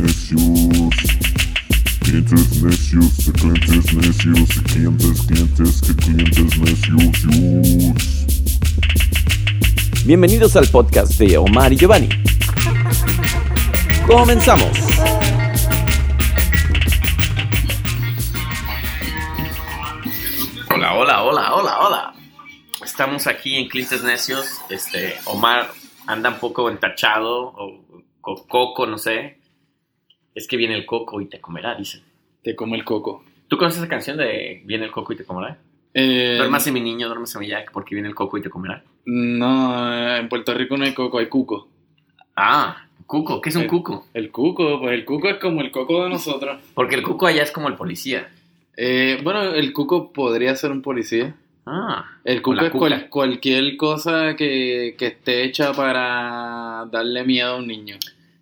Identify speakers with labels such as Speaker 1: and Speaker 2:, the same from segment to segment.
Speaker 1: necios. Clientes necios, de clientes necios, de clientes, clientes, que clientes necios.
Speaker 2: Bienvenidos al podcast de Omar y Giovanni. Comenzamos. Hola, hola, hola, hola, hola. Estamos aquí en Clientes Necios. Este, Omar anda un poco entachado o coco, no sé. Es que viene el coco y te comerá, dicen.
Speaker 3: Te come el coco.
Speaker 2: ¿Tú conoces esa canción de Viene el coco y te comerá?
Speaker 3: Eh,
Speaker 2: Duérmase mi niño, duérmase mi Jack, porque viene el coco y te comerá.
Speaker 3: No, en Puerto Rico no hay coco, hay cuco.
Speaker 2: Ah, cuco, ¿qué es un
Speaker 3: El-
Speaker 2: cuco?
Speaker 3: El cuco, pues el cuco es como el coco de nosotros.
Speaker 2: Porque el cuco allá es como el policía.
Speaker 3: Eh, bueno, el cuco podría ser un policía.
Speaker 2: Ah,
Speaker 3: El cuco es cual- cualquier cosa que, que esté hecha para darle miedo a un niño.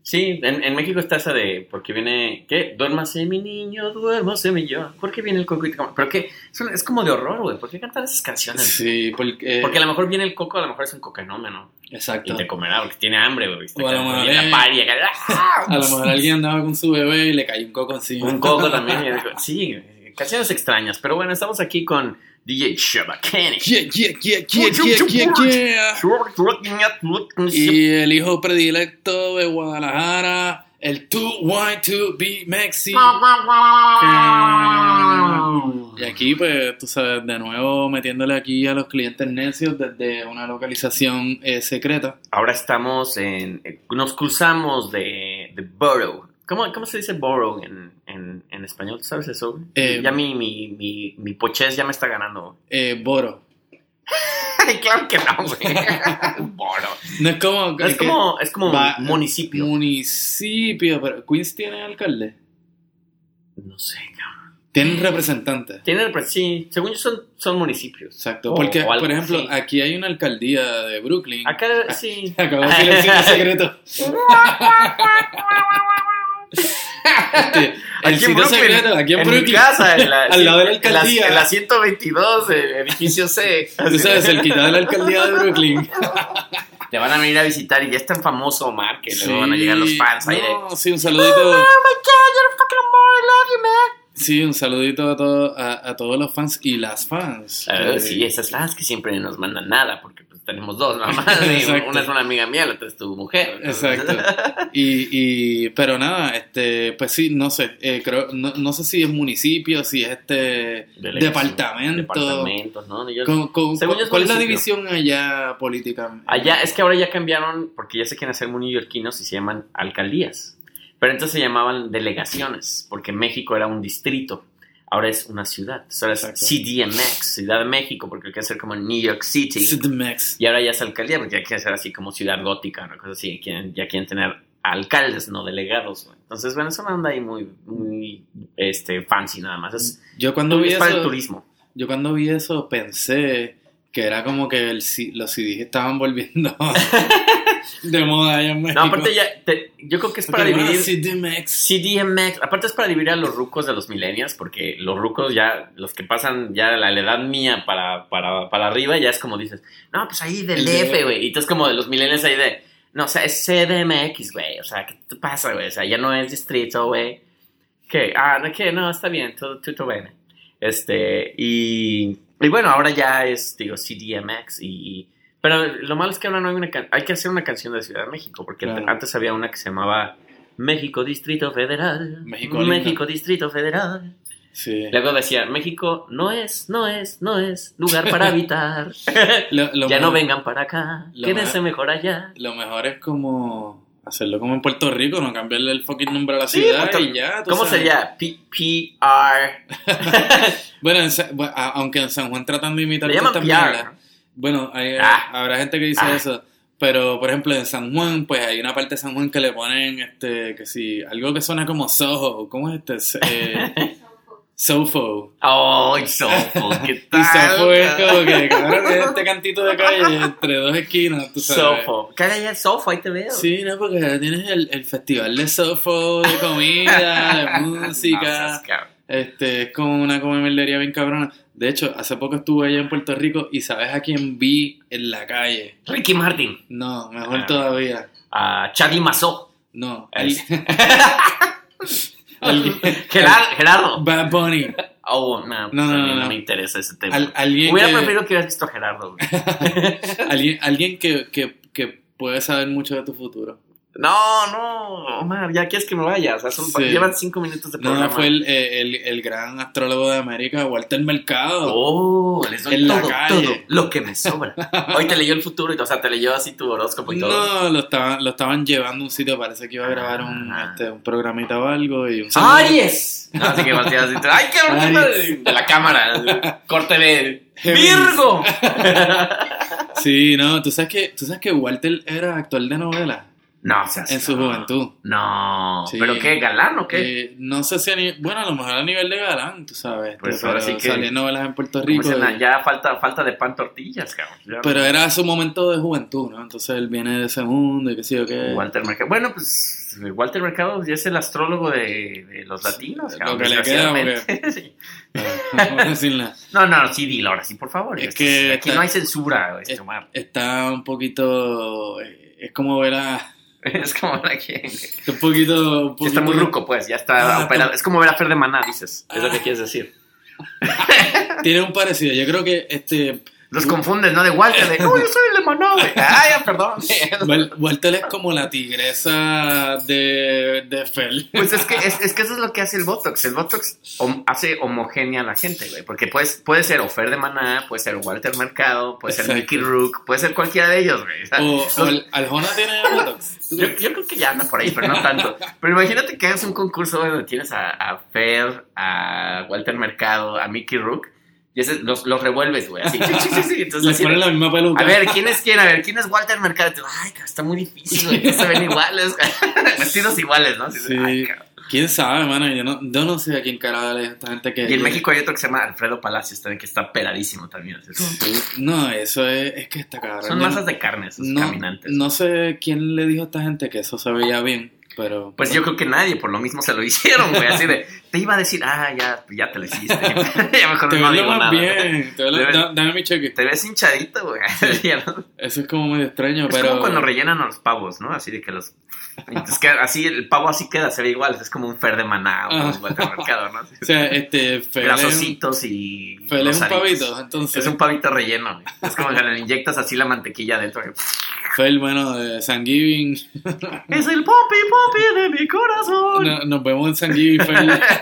Speaker 2: Sí, en, en México está esa de, porque viene, ¿qué? Duérmase mi niño, duérmase mi yo. ¿Por qué viene el coco y te comerá? Pero que es, es como de horror, güey. ¿Por qué cantar esas canciones?
Speaker 3: Sí, porque...
Speaker 2: Porque a lo mejor viene el coco, a lo mejor es un cocainómeno.
Speaker 3: Exacto.
Speaker 2: Y te comerá porque tiene hambre, güey.
Speaker 3: O a lo mejor
Speaker 2: Viene
Speaker 3: es-
Speaker 2: la pari, acá, ¡ah!
Speaker 3: A lo mejor alguien andaba con su bebé y le cayó un coco encima.
Speaker 2: Un coco también. Sí, canciones extrañas. Pero bueno, estamos aquí con DJ Shabakani.
Speaker 3: Yeah, yeah, yeah. Y el hijo predilecto de Guadalajara, el 2Y2B Maxi. Y aquí, pues, tú sabes, de nuevo metiéndole aquí a los clientes necios desde una localización eh, secreta.
Speaker 2: Ahora estamos en. Nos cruzamos de, de borough. ¿Cómo, ¿Cómo se dice borough en, en, en español? ¿Tú sabes eso?
Speaker 3: Eh,
Speaker 2: ya mi, mi, mi, mi pochez ya me está ganando.
Speaker 3: Eh, Boro.
Speaker 2: Claro que no, güey. borough.
Speaker 3: No es como.
Speaker 2: Es como, es como
Speaker 3: va-
Speaker 2: municipio.
Speaker 3: Municipio, pero Queens tiene alcalde.
Speaker 2: No sé, cabrón.
Speaker 3: Tienen representantes.
Speaker 2: Tienen, sí, según yo son, son municipios.
Speaker 3: Exacto.
Speaker 2: O-
Speaker 3: Porque,
Speaker 2: o
Speaker 3: por ejemplo,
Speaker 2: así.
Speaker 3: aquí hay una alcaldía de Brooklyn.
Speaker 2: Acá sí.
Speaker 3: Acabo de decir signo secreto. Este, el
Speaker 2: Aquí en Brooklyn,
Speaker 3: secreto, aquí en,
Speaker 2: en
Speaker 3: Brooklyn.
Speaker 2: mi casa, en la,
Speaker 3: Al lado de la
Speaker 2: en la-
Speaker 3: alcaldía.
Speaker 2: En la, 122, el edificio C.
Speaker 3: Tú sabes, cerquita de la alcaldía de Brooklyn.
Speaker 2: Te van a venir a visitar y ya es tan famoso Omar que luego van a llegar los fans ahí de.
Speaker 3: No, sí, un saludito.
Speaker 2: Oh my god, you're a fucking Omar, I love you, man.
Speaker 3: Sí, un saludito a, todo- a, a todos los fans y las fans. Eh,
Speaker 2: sí, esas fans que siempre nos mandan nada porque tenemos dos mamás. Una es una amiga mía, la otra es tu mujer.
Speaker 3: Exacto. Y, y, pero nada, este, pues sí, no sé, eh, creo, no, no sé si es municipio, si es este
Speaker 2: Delegación,
Speaker 3: departamento.
Speaker 2: Departamentos, ¿no? Yo-
Speaker 3: Con- con-
Speaker 2: Según yo es
Speaker 3: ¿Cuál es la división allá política?
Speaker 2: Allá, es que ahora ya cambiaron, porque ya se quieren hacer muy neoyorquinos y se llaman alcaldías. Pero entonces se llamaban delegaciones, porque México era un distrito. Ahora es una ciudad. Ahora es
Speaker 3: Exacto.
Speaker 2: CDMX, Ciudad de México, porque quiere ser como New York City.
Speaker 3: CDMX.
Speaker 2: Y ahora ya es alcaldía, porque ya quiere ser así como ciudad gótica, una cosa así. Quieren, ya quieren tener alcaldes, no delegados. Entonces, bueno, es una onda ahí muy, muy este, fancy nada más. Es,
Speaker 3: Yo cuando vi
Speaker 2: es para el
Speaker 3: eso,
Speaker 2: turismo.
Speaker 3: yo cuando vi eso pensé que era como que el, los CDs estaban volviendo de moda allá en México.
Speaker 2: No, aparte ya, te- yo creo que es para
Speaker 3: bueno,
Speaker 2: dividir...
Speaker 3: CDMX.
Speaker 2: CDMX, aparte es para dividir a los rucos de los millennials, porque los rucos ya, los que pasan ya la, la edad mía para, para, para arriba, ya es como dices, no, pues ahí del
Speaker 3: El
Speaker 2: DF, güey, y entonces como de los millennials ahí de, no, o sea, es CDMX, güey, o sea, ¿qué te pasa, güey? O sea, ya no es distrito, güey. ¿Qué? Ah, no, ¿qué? No, está bien, todo, todo bien. Este, y, y bueno, ahora ya es, digo, CDMX y... Pero lo malo es que ahora no hay una can- hay que hacer una canción de Ciudad de México, porque
Speaker 3: Claro.
Speaker 2: antes había una que se llamaba México Distrito Federal.
Speaker 3: México.
Speaker 2: México Distrito Federal.
Speaker 3: Sí.
Speaker 2: Luego decía, México no es, no es, no es lugar para habitar.
Speaker 3: Lo- lo
Speaker 2: ya no vengan para acá. Quédense mejor allá.
Speaker 3: Lo mejor es como hacerlo como en Puerto Rico, no cambiarle el fucking nombre a la
Speaker 2: Sí,
Speaker 3: ciudad
Speaker 2: Puerto-
Speaker 3: y ya.
Speaker 2: ¿Cómo
Speaker 3: sabes.
Speaker 2: sería? PR.
Speaker 3: Bueno, en bueno, aunque en San Juan tratan de imitar estas
Speaker 2: PR.
Speaker 3: mierdas. Bueno, hay-
Speaker 2: Ah.
Speaker 3: habrá gente que dice
Speaker 2: Ah.
Speaker 3: eso. Pero, por ejemplo, en San Juan, pues hay una parte de San Juan que le ponen, este, que si, algo que suena como Soho, ¿cómo es este? Eh, Sofo.
Speaker 2: ¡Ay, Sofo! ¿Qué
Speaker 3: Y
Speaker 2: tal?
Speaker 3: Sofo es como que, cabrón, es este cantito de calle entre dos esquinas, tú sabes.
Speaker 2: Sofo. Cara ya Sofo, ahí te veo.
Speaker 3: Sí, no, porque tienes el, el festival de Sofo, de comida, de
Speaker 2: No
Speaker 3: música.
Speaker 2: cabrón.
Speaker 3: Este, es como una comerlería bien cabrona. De hecho, hace poco estuve allá en Puerto Rico y ¿sabes a quién vi en la calle?
Speaker 2: Ricky Martin.
Speaker 3: No, mejor
Speaker 2: Ah.
Speaker 3: todavía.
Speaker 2: A Charlie Mazó.
Speaker 3: No,
Speaker 2: El-
Speaker 3: Alguien-
Speaker 2: Gerardo. Gerardo.
Speaker 3: Bad Bunny.
Speaker 2: Oh, no,
Speaker 3: No,
Speaker 2: pues
Speaker 3: no, no,
Speaker 2: no,
Speaker 3: no.
Speaker 2: me interesa ese tema.
Speaker 3: Al- alguien
Speaker 2: Hubiera
Speaker 3: que-
Speaker 2: preferido que hubieras visto a Gerardo.
Speaker 3: Alguien, alguien que, que, que puede saber mucho de tu futuro.
Speaker 2: No, no, Omar, ya quieres que me vaya. O sea, son-
Speaker 3: Sí.
Speaker 2: llevan cinco minutos de
Speaker 3: No,
Speaker 2: programa.
Speaker 3: fue el, eh, el, el gran astrólogo de América, Walter Mercado.
Speaker 2: Oh, les doy
Speaker 3: En la
Speaker 2: todo,
Speaker 3: calle.
Speaker 2: todo lo que me sobra. Hoy te leyó el futuro, y, o sea, te leyó así tu horóscopo y todo.
Speaker 3: No, lo estaban, lo estaban llevando a un sitio, parece que iba a grabar un,
Speaker 2: Ah.
Speaker 3: este, un programita o algo. Y un
Speaker 2: ¡Aries! No, así que volteas así, ¡ay, qué bonito! De la cámara,
Speaker 3: Géminis.
Speaker 2: ¡Virgo!
Speaker 3: Sí, no, tú sabes que, tú sabes que Walter era actor de novela
Speaker 2: No, o sea,
Speaker 3: en su juventud.
Speaker 2: No,
Speaker 3: Sí.
Speaker 2: ¿pero qué? ¿Galán o qué?
Speaker 3: Eh, no sé si a ni- bueno, a lo mejor a nivel de galán, tú sabes. este,
Speaker 2: Pues
Speaker 3: pero
Speaker 2: ahora sí que-
Speaker 3: en novelas en Puerto Rico.
Speaker 2: dicen,
Speaker 3: y-
Speaker 2: ya falta, falta de pan tortillas, cabrón. Ya
Speaker 3: pero
Speaker 2: no-
Speaker 3: era su momento de juventud, ¿no? Entonces él viene de ese mundo y qué sé yo qué.
Speaker 2: Walter Mercado. Bueno, pues Walter Mercado ya es el astrólogo de, de los latinos.
Speaker 3: Lo
Speaker 2: cabrón,
Speaker 3: que le queda.
Speaker 2: Sí.
Speaker 3: No.
Speaker 2: No, no, sí, dilo ahora sí, por favor.
Speaker 3: Es que
Speaker 2: aquí
Speaker 3: está-
Speaker 2: no hay censura, este,
Speaker 3: es-
Speaker 2: Omar.
Speaker 3: Está un poquito. eh, Es como ver a.
Speaker 2: Es como aquí.
Speaker 3: Está un poquito. un
Speaker 2: Ya está muy
Speaker 3: poquito-
Speaker 2: ruco, pues, ya está
Speaker 3: Ah,
Speaker 2: operado. Es como ver a Fer de Maná, dices. Es lo que
Speaker 3: Ah.
Speaker 2: quieres decir.
Speaker 3: Tiene un parecido. Yo creo que este.
Speaker 2: Los confundes, ¿no? De Walter, de, no, yo soy el de Maná, güey. Ay, ya, perdón.
Speaker 3: Wal- Walter es como la tigresa de, de Fel.
Speaker 2: Pues es que, es, es que eso es lo que hace el Botox. El Botox hom- hace homogénea a la gente, güey. Porque puedes, puede ser Ofer de Maná, puede ser Walter Mercado, puede ser
Speaker 3: Exacto.
Speaker 2: Mickey Rook, puede ser cualquiera de ellos, güey. O sea,
Speaker 3: O,
Speaker 2: los-
Speaker 3: o el- Aljona tiene Botox.
Speaker 2: yo, yo creo que ya anda por ahí, pero no tanto. Pero imagínate que hagas un concurso donde tienes a, a Fer, a Walter Mercado, a Mickey Rook, y ese, los, los revuelves, güey. Así, sí, sí, sí, sí. Entonces, así
Speaker 3: ponen la misma peluca.
Speaker 2: a ver, ¿quién es quién? A ver, ¿quién es Walter Mercado? Ay, cabrón, está muy difícil, güey. Se ven iguales. Vestidos iguales, ¿no?
Speaker 3: Sí.
Speaker 2: "Ay, cabrón".
Speaker 3: ¿Quién sabe, mano? Yo no, yo no sé a quién carajo es esta gente que...
Speaker 2: Y en México hay otro que se llama Alfredo Palacios también, que está peladísimo también.
Speaker 3: No, eso es, es que está cabrón.
Speaker 2: Son masas de carne esos
Speaker 3: no,
Speaker 2: caminantes.
Speaker 3: No sé quién le dijo a esta gente que eso se veía bien, pero...
Speaker 2: Pues yo creo que nadie, por lo mismo se lo hicieron, güey. Así de, te iba a decir, ah, ya, ya te lo hiciste. ya mejor
Speaker 3: Te
Speaker 2: no digo
Speaker 3: más
Speaker 2: nada.
Speaker 3: bien. Te ves lo-
Speaker 2: Te ves-
Speaker 3: da- dame mi cheque.
Speaker 2: Te ves hinchadito, güey.
Speaker 3: Eso es como medio extraño,
Speaker 2: Es
Speaker 3: pero...
Speaker 2: como cuando rellenan a los pavos, ¿no? Así de que los... Entonces, que así, el pavo así queda, se ve igual. Es como un fer de maná o
Speaker 3: Ah.
Speaker 2: un Walter Mercado, ¿no?
Speaker 3: O sea, este...
Speaker 2: Grasositos y...
Speaker 3: Fel es un pavito, entonces...
Speaker 2: Es un pavito relleno. güey. Es como que le inyectas así la mantequilla dentro. güey.
Speaker 3: Fel, bueno, de San Giving.
Speaker 2: Es el popi popi de mi corazón.
Speaker 3: No- nos vemos en San Giving.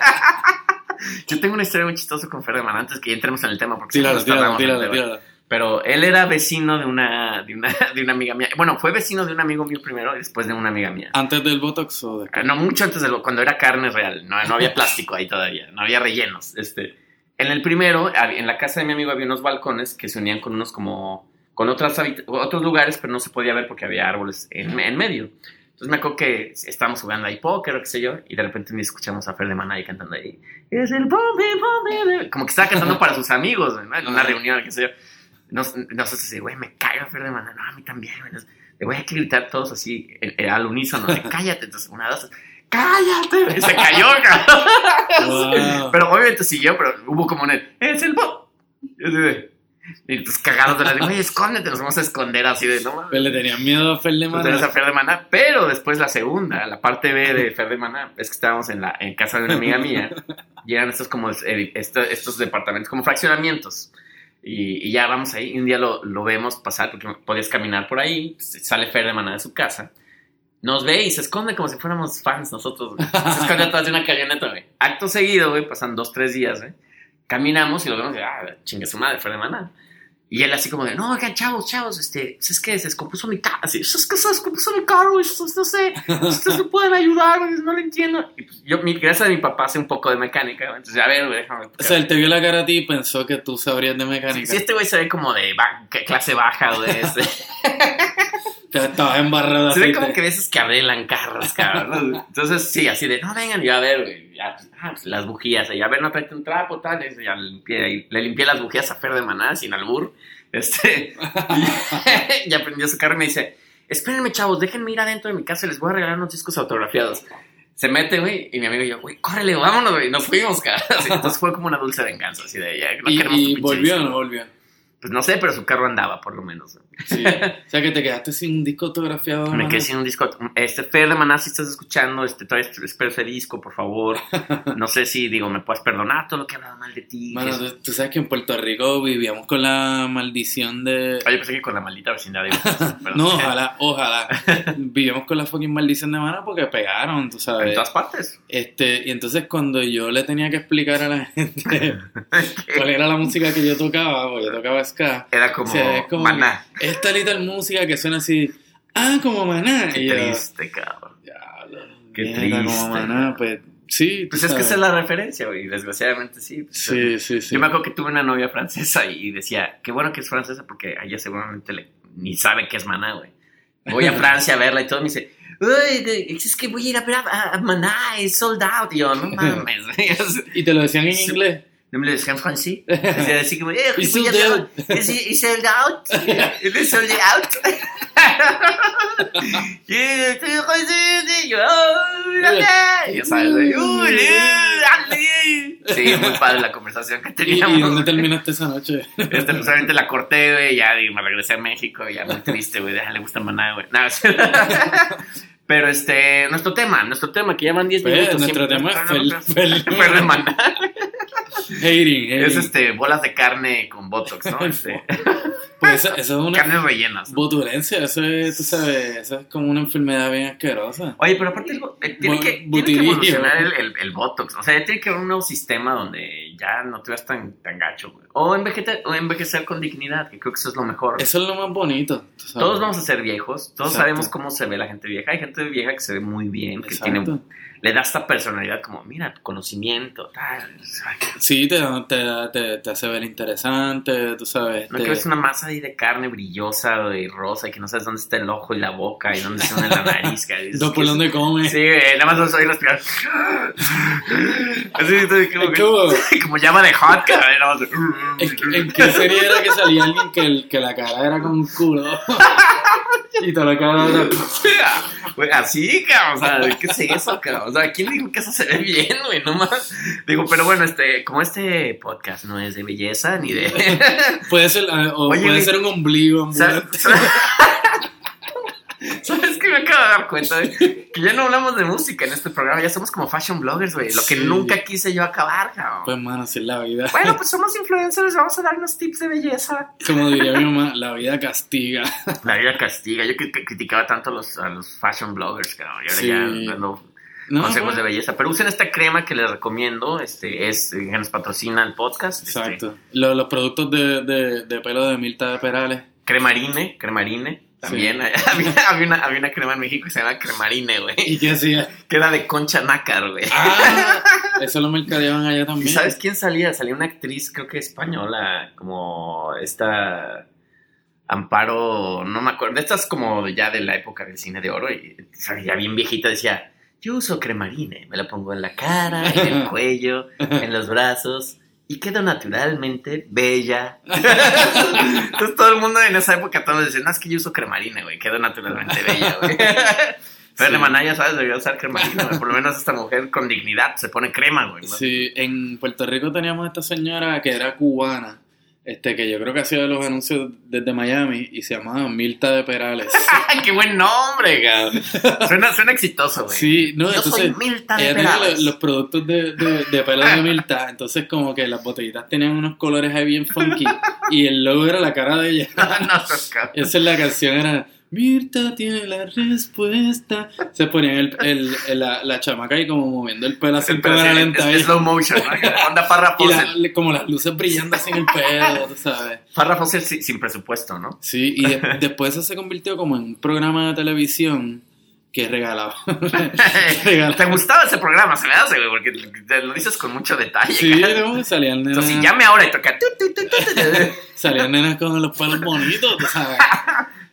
Speaker 2: Yo tengo una historia muy chistosa con Fer de Maná antes que ya entremos en el tema. Porque si no
Speaker 3: tíralo.
Speaker 2: Pero él era vecino de una, de, una, de una amiga mía. Bueno, fue vecino de un amigo mío primero y después de una amiga mía.
Speaker 3: ¿Antes del Botox o
Speaker 2: Ah,
Speaker 3: después?
Speaker 2: No, mucho antes de lo, cuando era carne real. No, no había plástico ahí todavía. No había rellenos. Este, en el primero, en la casa de mi amigo había unos balcones que se unían con unos como... Con otras otros lugares, pero no se podía ver porque había árboles en, en medio. Entonces me acuerdo que estábamos jugando ahí póker o qué sé yo, y de repente me escuchamos a Fer de Maná ahí cantando ahí. Es el pompe. de-". Como que estaba cantando para sus amigos, ¿no? En una reunión, qué sé yo. Nos, nosotros así, güey, me caga Fer de Maná. No, a mí también, Le voy a gritar todos así, eh, eh, al unísono, de cállate. Entonces, una, dos, cállate. Y se cayó.
Speaker 3: Wow.
Speaker 2: Pero obviamente siguió, pero hubo como un, es el pop. Y y entonces cagados de la güey, escóndete, nos vamos a esconder así de, no.
Speaker 3: Pues le tenían miedo a Fel de
Speaker 2: Tú tenés a
Speaker 3: Maná.
Speaker 2: Fer de Maná, pero después la segunda, la parte B de Fer de Maná, es que estábamos en, la, en casa de una amiga mía y eran estos como eh, esto- estos departamentos, como fraccionamientos. Y, y ya vamos ahí, y un día lo, lo vemos pasar porque podías caminar por ahí, sale Fer de Maná de su casa, nos ve y se esconde como si fuéramos fans nosotros, güey. Se esconde atrás de una camioneta, güey. Acto seguido, güey, pasan dos, tres días, güey. Caminamos y lo vemos, y, ah, chingue su madre, Fer de Maná. Y él así como de, no, oigan, chavos, chavos, este, pues es que se descompuso mi carro, así, es que se descompuso mi carro, eso- no sé, ustedes me pueden ayudar, no lo entiendo. Y pues yo, mi, gracias a mi papá, sé un poco de mecánica, entonces, a ver, güey, déjame.
Speaker 3: O sea, él te vio la cara a ti y pensó que tú sabrías de mecánica.
Speaker 2: si este güey se ve como de ba- clase baja o de este,
Speaker 3: Que estabas embarrado
Speaker 2: se ve como que veces que arreglan carros, cabrón. Entonces, sí, así de, no, vengan, y a ver, güey, ah, pues, las bujías, y a ver, no tráete un trapo, tal, y ya le limpié, y le limpié las bujías a Fer de Maná, sin albur, este, y, ya prendió su carro y me dice, espérenme, chavos, déjenme ir adentro de mi casa y les voy a regalar unos discos autografiados. Se mete, güey, y mi amigo y yo, güey, córrele, vámonos, güey, y nos fuimos, cara. Entonces fue como una dulce venganza, así de, ya, no
Speaker 3: Y,
Speaker 2: queremos
Speaker 3: y volvió o no volvió.
Speaker 2: Pues no sé, pero su carro andaba, por lo menos.
Speaker 3: Sí. O sea, que te quedaste sin un disco autografiado.
Speaker 2: Me
Speaker 3: Maná.
Speaker 2: quedé sin un disco. Este, Fer de Maná, si estás escuchando, este, todavía espero ese disco, por favor. No sé si, digo, me puedes perdonar todo lo que he hablado mal de ti. Que-
Speaker 3: tú, tú sabes que en Puerto Rico vivíamos con la maldición de...
Speaker 2: Ay, yo pensé que con la maldita vecindad. digo.
Speaker 3: No, ojalá, ojalá. vivíamos con la fucking maldición de Mana porque pegaron, tú
Speaker 2: En
Speaker 3: sabes.
Speaker 2: todas partes.
Speaker 3: Este, y entonces cuando yo le tenía que explicar a la gente cuál era la música que yo tocaba, porque yo tocaba ska,
Speaker 2: Era como,
Speaker 3: o sea, como
Speaker 2: Maná.
Speaker 3: esta little música que suena así, ah, como Maná.
Speaker 2: Qué
Speaker 3: y yo,
Speaker 2: triste, cabrón.
Speaker 3: "Diablo,
Speaker 2: Qué
Speaker 3: mierda, como
Speaker 2: triste.
Speaker 3: Maná, pues sí.
Speaker 2: Pues es que esa es la referencia, güey. Desgraciadamente sí. Pues,
Speaker 3: Sí, sí, sí.
Speaker 2: Yo me acuerdo que tuve una novia francesa y decía, qué bueno que es francesa porque a ella seguramente le- ni sabe qué es Maná, güey. Voy a Francia a verla y todo me dice, uy, es que voy a ir a ver a, a Maná, es sold out. Y yo, no mames.
Speaker 3: Y te lo decían en inglés.
Speaker 2: No me lo decían francés. Decía así como, eh, a
Speaker 3: sold out.
Speaker 2: es es sold out. Es sold out. Y yo, oh, la- y güey, uy, eh, ale. Sí, muy padre la conversación que
Speaker 3: ¿Y,
Speaker 2: teníamos.
Speaker 3: y dónde terminaste esa noche?
Speaker 2: Este, pues obviamente la corté, güey, ya y me regresé a México, ya muy triste, güey, déjale gusta maná, güey. No, es- Pero este, nuestro tema, nuestro tema, que ya van 10
Speaker 3: Pues,
Speaker 2: minutos.
Speaker 3: nuestro tema es
Speaker 2: no, no,
Speaker 3: fel- Hating, hating.
Speaker 2: Es este, bolas de carne con botox, ¿no? Este,
Speaker 3: Pues eso, eso es una
Speaker 2: carnes rellenas. ¿no?
Speaker 3: botulencia, eso es, tú sabes, eso es como una enfermedad bien asquerosa.
Speaker 2: Oye, pero aparte el eh, tiene,
Speaker 3: Bu-
Speaker 2: que, tiene que evolucionar el, el, el Botox. O sea, tiene que haber un nuevo sistema donde ya no te veas tan, tan gacho, güey. O, envejete- o envejecer con dignidad, que creo que eso es lo mejor.
Speaker 3: Eso es lo más bonito. tú sabes.
Speaker 2: Todos vamos a ser viejos, todos
Speaker 3: Exacto.
Speaker 2: sabemos cómo se ve la gente vieja. Hay gente vieja que se ve muy bien, que
Speaker 3: Exacto.
Speaker 2: tiene, le da esta personalidad como, mira, tu conocimiento, tal.
Speaker 3: Sí, te, te, te, te hace ver interesante, tú sabes.
Speaker 2: No que ves una masa ahí de carne brillosa y rosa y que no sabes dónde está el ojo y la boca y dónde une la nariz. que
Speaker 3: Dos por
Speaker 2: ¿qué es?
Speaker 3: dónde come.
Speaker 2: Sí, nada más oír respirar. Así, como,
Speaker 3: Es como-
Speaker 2: llama de hot.
Speaker 3: ¿En, en qué serie era que salía alguien que, el- que la cara era con un culo? y toda la cara era...
Speaker 2: Güey, así, cabrón, o sea, ¿qué es eso, cabrón? O sea, ¿quién dijo que eso se ve bien, güey? No más. Digo, pero bueno, este, como este podcast no es de belleza ni de.
Speaker 3: Puede ser, ah, o
Speaker 2: Oye,
Speaker 3: puede
Speaker 2: güey,
Speaker 3: ser un ombligo ambulante.
Speaker 2: ¿Sabes qué me acabo de dar cuenta? güey? Que ya no hablamos de música en este programa, ya somos como fashion bloggers, güey. Lo que
Speaker 3: Sí.
Speaker 2: nunca quise yo acabar, cabrón.
Speaker 3: Pues, mano, así es la vida.
Speaker 2: Bueno, pues somos influencers, vamos a darnos tips de belleza.
Speaker 3: Como diría mi mamá, la vida castiga.
Speaker 2: La vida castiga. Yo que, que criticaba tanto a los, a los fashion bloggers, cabrón. Y ahora
Speaker 3: Sí.
Speaker 2: ya dando
Speaker 3: No,
Speaker 2: consejos de belleza. Pero usen esta crema que les recomiendo. Este es que nos patrocina el podcast. este,
Speaker 3: Exacto. Lo- Los, productos de, de, de pelo de Milta de Perales.
Speaker 2: cremarine, cremarine. También había, había una, había una crema en México que se llama cremarine, güey.
Speaker 3: ¿Y qué hacía?
Speaker 2: Que era de concha nácar, güey.
Speaker 3: Ah, eso lo mercadeaban allá
Speaker 2: ¿Y
Speaker 3: también.
Speaker 2: sabes quién salía? Salía una actriz, creo que española, como esta Amparo, no me acuerdo, estas como ya de la época del cine de oro, y salía bien viejita, decía, yo uso cremarine, me la pongo en la cara, en el cuello, en los brazos, y quedo naturalmente bella. Entonces todo el mundo en esa época todos decían, no, es que yo uso cremarine, güey, quedo naturalmente bella, güey. Pero
Speaker 3: Sí.
Speaker 2: de Maná, ya sabes, debería usar cremarine, güey. Por lo menos esta mujer con dignidad se pone crema, güey. ¿no?
Speaker 3: Sí, en Puerto Rico teníamos esta señora que era cubana, este que yo creo que hacía los anuncios desde Miami y se llamaba Milta de Perales.
Speaker 2: ¡Qué buen nombre, cabrón! Suena, suena exitoso, güey.
Speaker 3: Sí, no,
Speaker 2: Yo soy
Speaker 3: entonces
Speaker 2: Milta de
Speaker 3: ella tenía
Speaker 2: Perales.
Speaker 3: los, los productos de, de, de pelo de Milta, entonces como que las botellitas tenían unos colores ahí bien funky y el logo era la cara de ella.
Speaker 2: no, cabrón.
Speaker 3: Esa es la canción, era Mirta tiene la respuesta. Se ponían el, el, el- la, la chamaca ahí como moviendo el pelo así en cámara
Speaker 2: es-
Speaker 3: lenta.
Speaker 2: es slow motion, ¿no? Onda Farrah
Speaker 3: Y la- como las luces brillando así en el pelo, tú sabes.
Speaker 2: Farrah Fawcett sin, sin presupuesto, ¿no?
Speaker 3: Sí, y de- después eso se convirtió como en un programa de televisión que regalaba. regalaba.
Speaker 2: ¿Te gustaba ese programa? Se me hace, güey, porque lo dices con mucho detalle.
Speaker 3: Sí. ¿no? Salían nenas,
Speaker 2: Entonces, si llame ahora y toca...
Speaker 3: salían nenas con los pelos bonitos, sabes.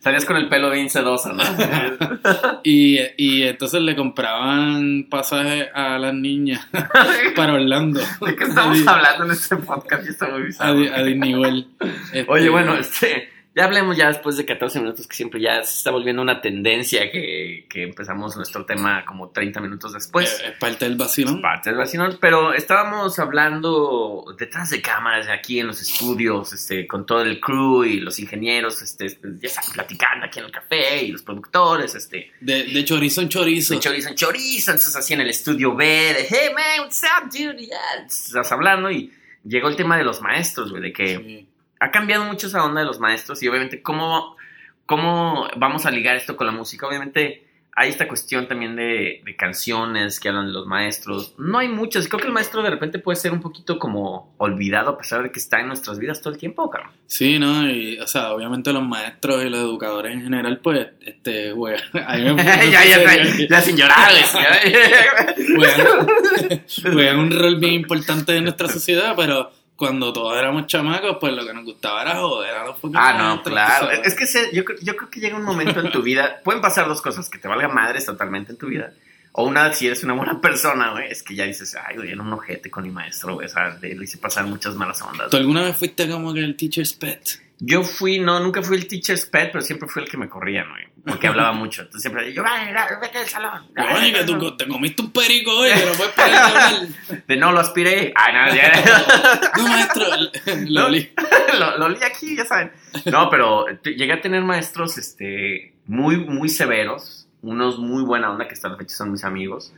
Speaker 2: Salías con el pelo bien sedoso, ¿no?
Speaker 3: Y, y entonces le compraban pasajes a las niñas para Orlando.
Speaker 2: ¿De qué estamos
Speaker 3: A
Speaker 2: hablando en este podcast? Y está muy
Speaker 3: A,
Speaker 2: bizarro.
Speaker 3: Di- a Disney World. Este,
Speaker 2: Oye, bueno, este... Ya hablemos ya después de 14 minutos, que siempre ya se está volviendo una tendencia que, que empezamos nuestro tema como 30 minutos después.
Speaker 3: Es, parte del vacilón.
Speaker 2: Parte del vacilón, pero estábamos hablando detrás de cámaras, aquí en los estudios, este, con todo el crew y los ingenieros, este, ya están platicando aquí en el café y los productores, este.
Speaker 3: De, de chorizo en chorizo.
Speaker 2: De chorizo en chorizo, entonces así en el estudio B, de hey man, what's up, dude, yeah. Estás hablando y llegó el tema de los maestros, güey, de que...
Speaker 3: Sí.
Speaker 2: Ha cambiado mucho esa onda de los maestros y obviamente cómo, cómo vamos a ligar esto con la música. Obviamente hay esta cuestión también de, de canciones que hablan de los maestros. No hay muchas. Creo que el maestro de repente puede ser un poquito como olvidado a pesar de que está en nuestras vidas todo el tiempo, cabrón.
Speaker 3: Sí, ¿no? Y, o sea, obviamente los maestros y los educadores en general, pues, este, güey, a mí me
Speaker 2: ya, ya, ya, ya sin llorar,
Speaker 3: juegan un rol bien importante en nuestra sociedad, pero cuando todos éramos chamacos, pues lo que nos gustaba era joder a los
Speaker 2: Ah, no, claro. Es que se- yo, creo- yo creo que llega un momento en tu vida. Pueden pasar dos cosas: que te valga madres totalmente en tu vida. O una, si eres una buena persona, güey, es que ya dices, ay, güey, era un ojete con mi maestro, güey. O sea, le hice pasar muchas malas ondas.
Speaker 3: ¿Tú alguna vez fuiste como el teacher's pet?
Speaker 2: Yo fui, no, nunca fui el teacher's pet, pero siempre fui el que me corría, güey. Porque hablaba mucho. Entonces siempre, yo, vete del salón.
Speaker 3: Oye, que tú te comiste un perico no puedes parar de hablar.
Speaker 2: De no, lo aspiré. Ay, no, ya.
Speaker 3: No, maestro,
Speaker 2: No.
Speaker 3: Loli.
Speaker 2: lo, lo aquí, ya saben. No, pero llegué a tener maestros este, muy, muy severos, unos muy buena onda, que hasta la fecha son mis amigos.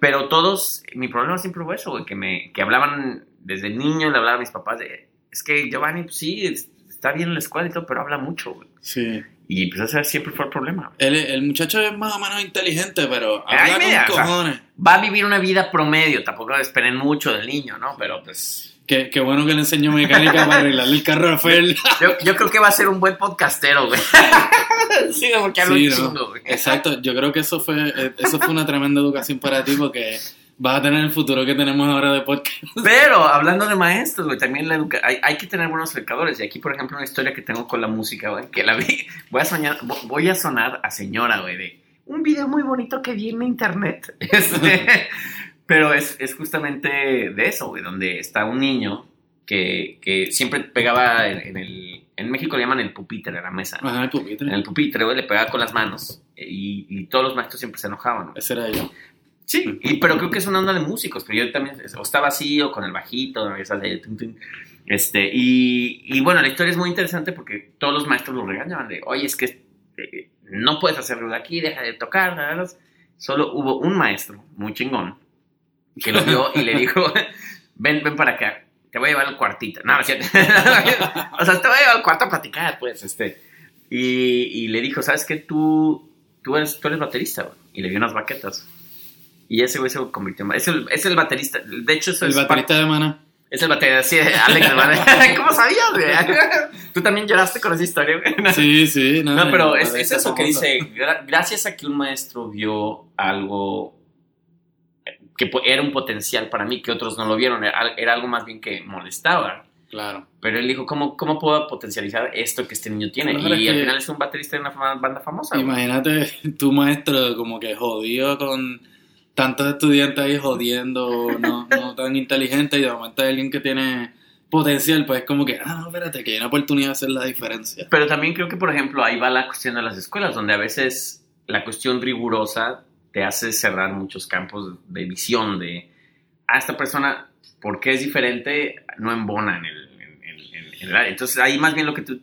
Speaker 2: Pero todos, mi problema siempre fue eso, güey, que, me, que hablaban desde niño, le hablaban a mis papás de, es que Giovanni, pues sí, es- está bien en la escuela y todo, pero habla mucho, güey.
Speaker 3: Sí.
Speaker 2: Y pues ese siempre fue el problema.
Speaker 3: El, el muchacho es más o menos inteligente, pero habla
Speaker 2: o sea,
Speaker 3: cojones.
Speaker 2: Va a vivir una vida promedio, tampoco esperen mucho del niño, ¿no? Pero pues...
Speaker 3: Qué, qué bueno que le enseñó mecánica para arreglarle el carro a Rafael.
Speaker 2: Yo, yo creo que va a ser un buen podcastero, güey. sí, porque
Speaker 3: Sí,
Speaker 2: chingo, güey.
Speaker 3: Exacto, yo creo que eso fue, eh, eso fue una tremenda educación para ti porque vas a tener el futuro que tenemos ahora de podcast.
Speaker 2: Pero hablando de maestros, güey, también la educa hay, hay que tener buenos educadores. Y aquí, por ejemplo, una historia que tengo con la música, güey, que la vi. Voy a soñar, vo- voy a sonar a señora, güey, de un video muy bonito que vi en internet. Este, pero es, es justamente de eso, güey, donde está un niño que, que siempre pegaba en, en el. En México le llaman el pupitre a la mesa.
Speaker 3: Ajá, el
Speaker 2: En
Speaker 3: pupitre.
Speaker 2: el pupitre, güey, le pegaba con las manos. Y, y todos los maestros siempre se enojaban.
Speaker 3: Ese era yo.
Speaker 2: Sí, y, pero creo que es una onda de músicos, pero yo también o estaba así o con el bajito, esas de tun. este, y, y bueno, la historia es muy interesante porque todos los maestros lo regañaban de, oye, es que eh, no puedes hacer ruido aquí, deja de tocar, ¿verdad? Solo hubo un maestro muy chingón que lo vio y le dijo, ven, ven para acá, te voy a llevar al cuartito. No, no es cierto. o sea, te voy a llevar al cuarto a platicar, pues, este. Y, y le dijo, ¿sabes qué? Tú, tú, eres, tú eres baterista, güey. Y le dio unas baquetas. Y ese güey se convirtió en... Es el, es el baterista. De hecho, eso
Speaker 3: El
Speaker 2: es
Speaker 3: baterista de Mana.
Speaker 2: Es el baterista, sí, Alex. ¿verdad? ¿Cómo sabías, güey? ¿Tú también lloraste con esa historia, güey?
Speaker 3: Sí, sí. No,
Speaker 2: No, pero
Speaker 3: el
Speaker 2: es, es eso que dice, gra- gracias a que un maestro vio algo que era un potencial para mí, que otros no lo vieron, era, era algo más bien que molestaba.
Speaker 3: Claro.
Speaker 2: Pero él dijo, ¿cómo, ¿cómo puedo potencializar esto que este niño tiene?
Speaker 3: Claro,
Speaker 2: y al final es un baterista de una banda famosa. güey.
Speaker 3: Imagínate tu maestro como que jodido con tantos estudiantes ahí jodiendo, no, no tan inteligente y de momento hay alguien que tiene potencial, pues es como que, ah, no, espérate, que hay una oportunidad de hacer la diferencia.
Speaker 2: Pero también creo que, por ejemplo, ahí va la cuestión de las escuelas, donde a veces la cuestión rigurosa te hace cerrar muchos campos de visión de, a esta persona, porque es diferente, no embona en el, en- el. Entonces, ahí más bien lo que tú,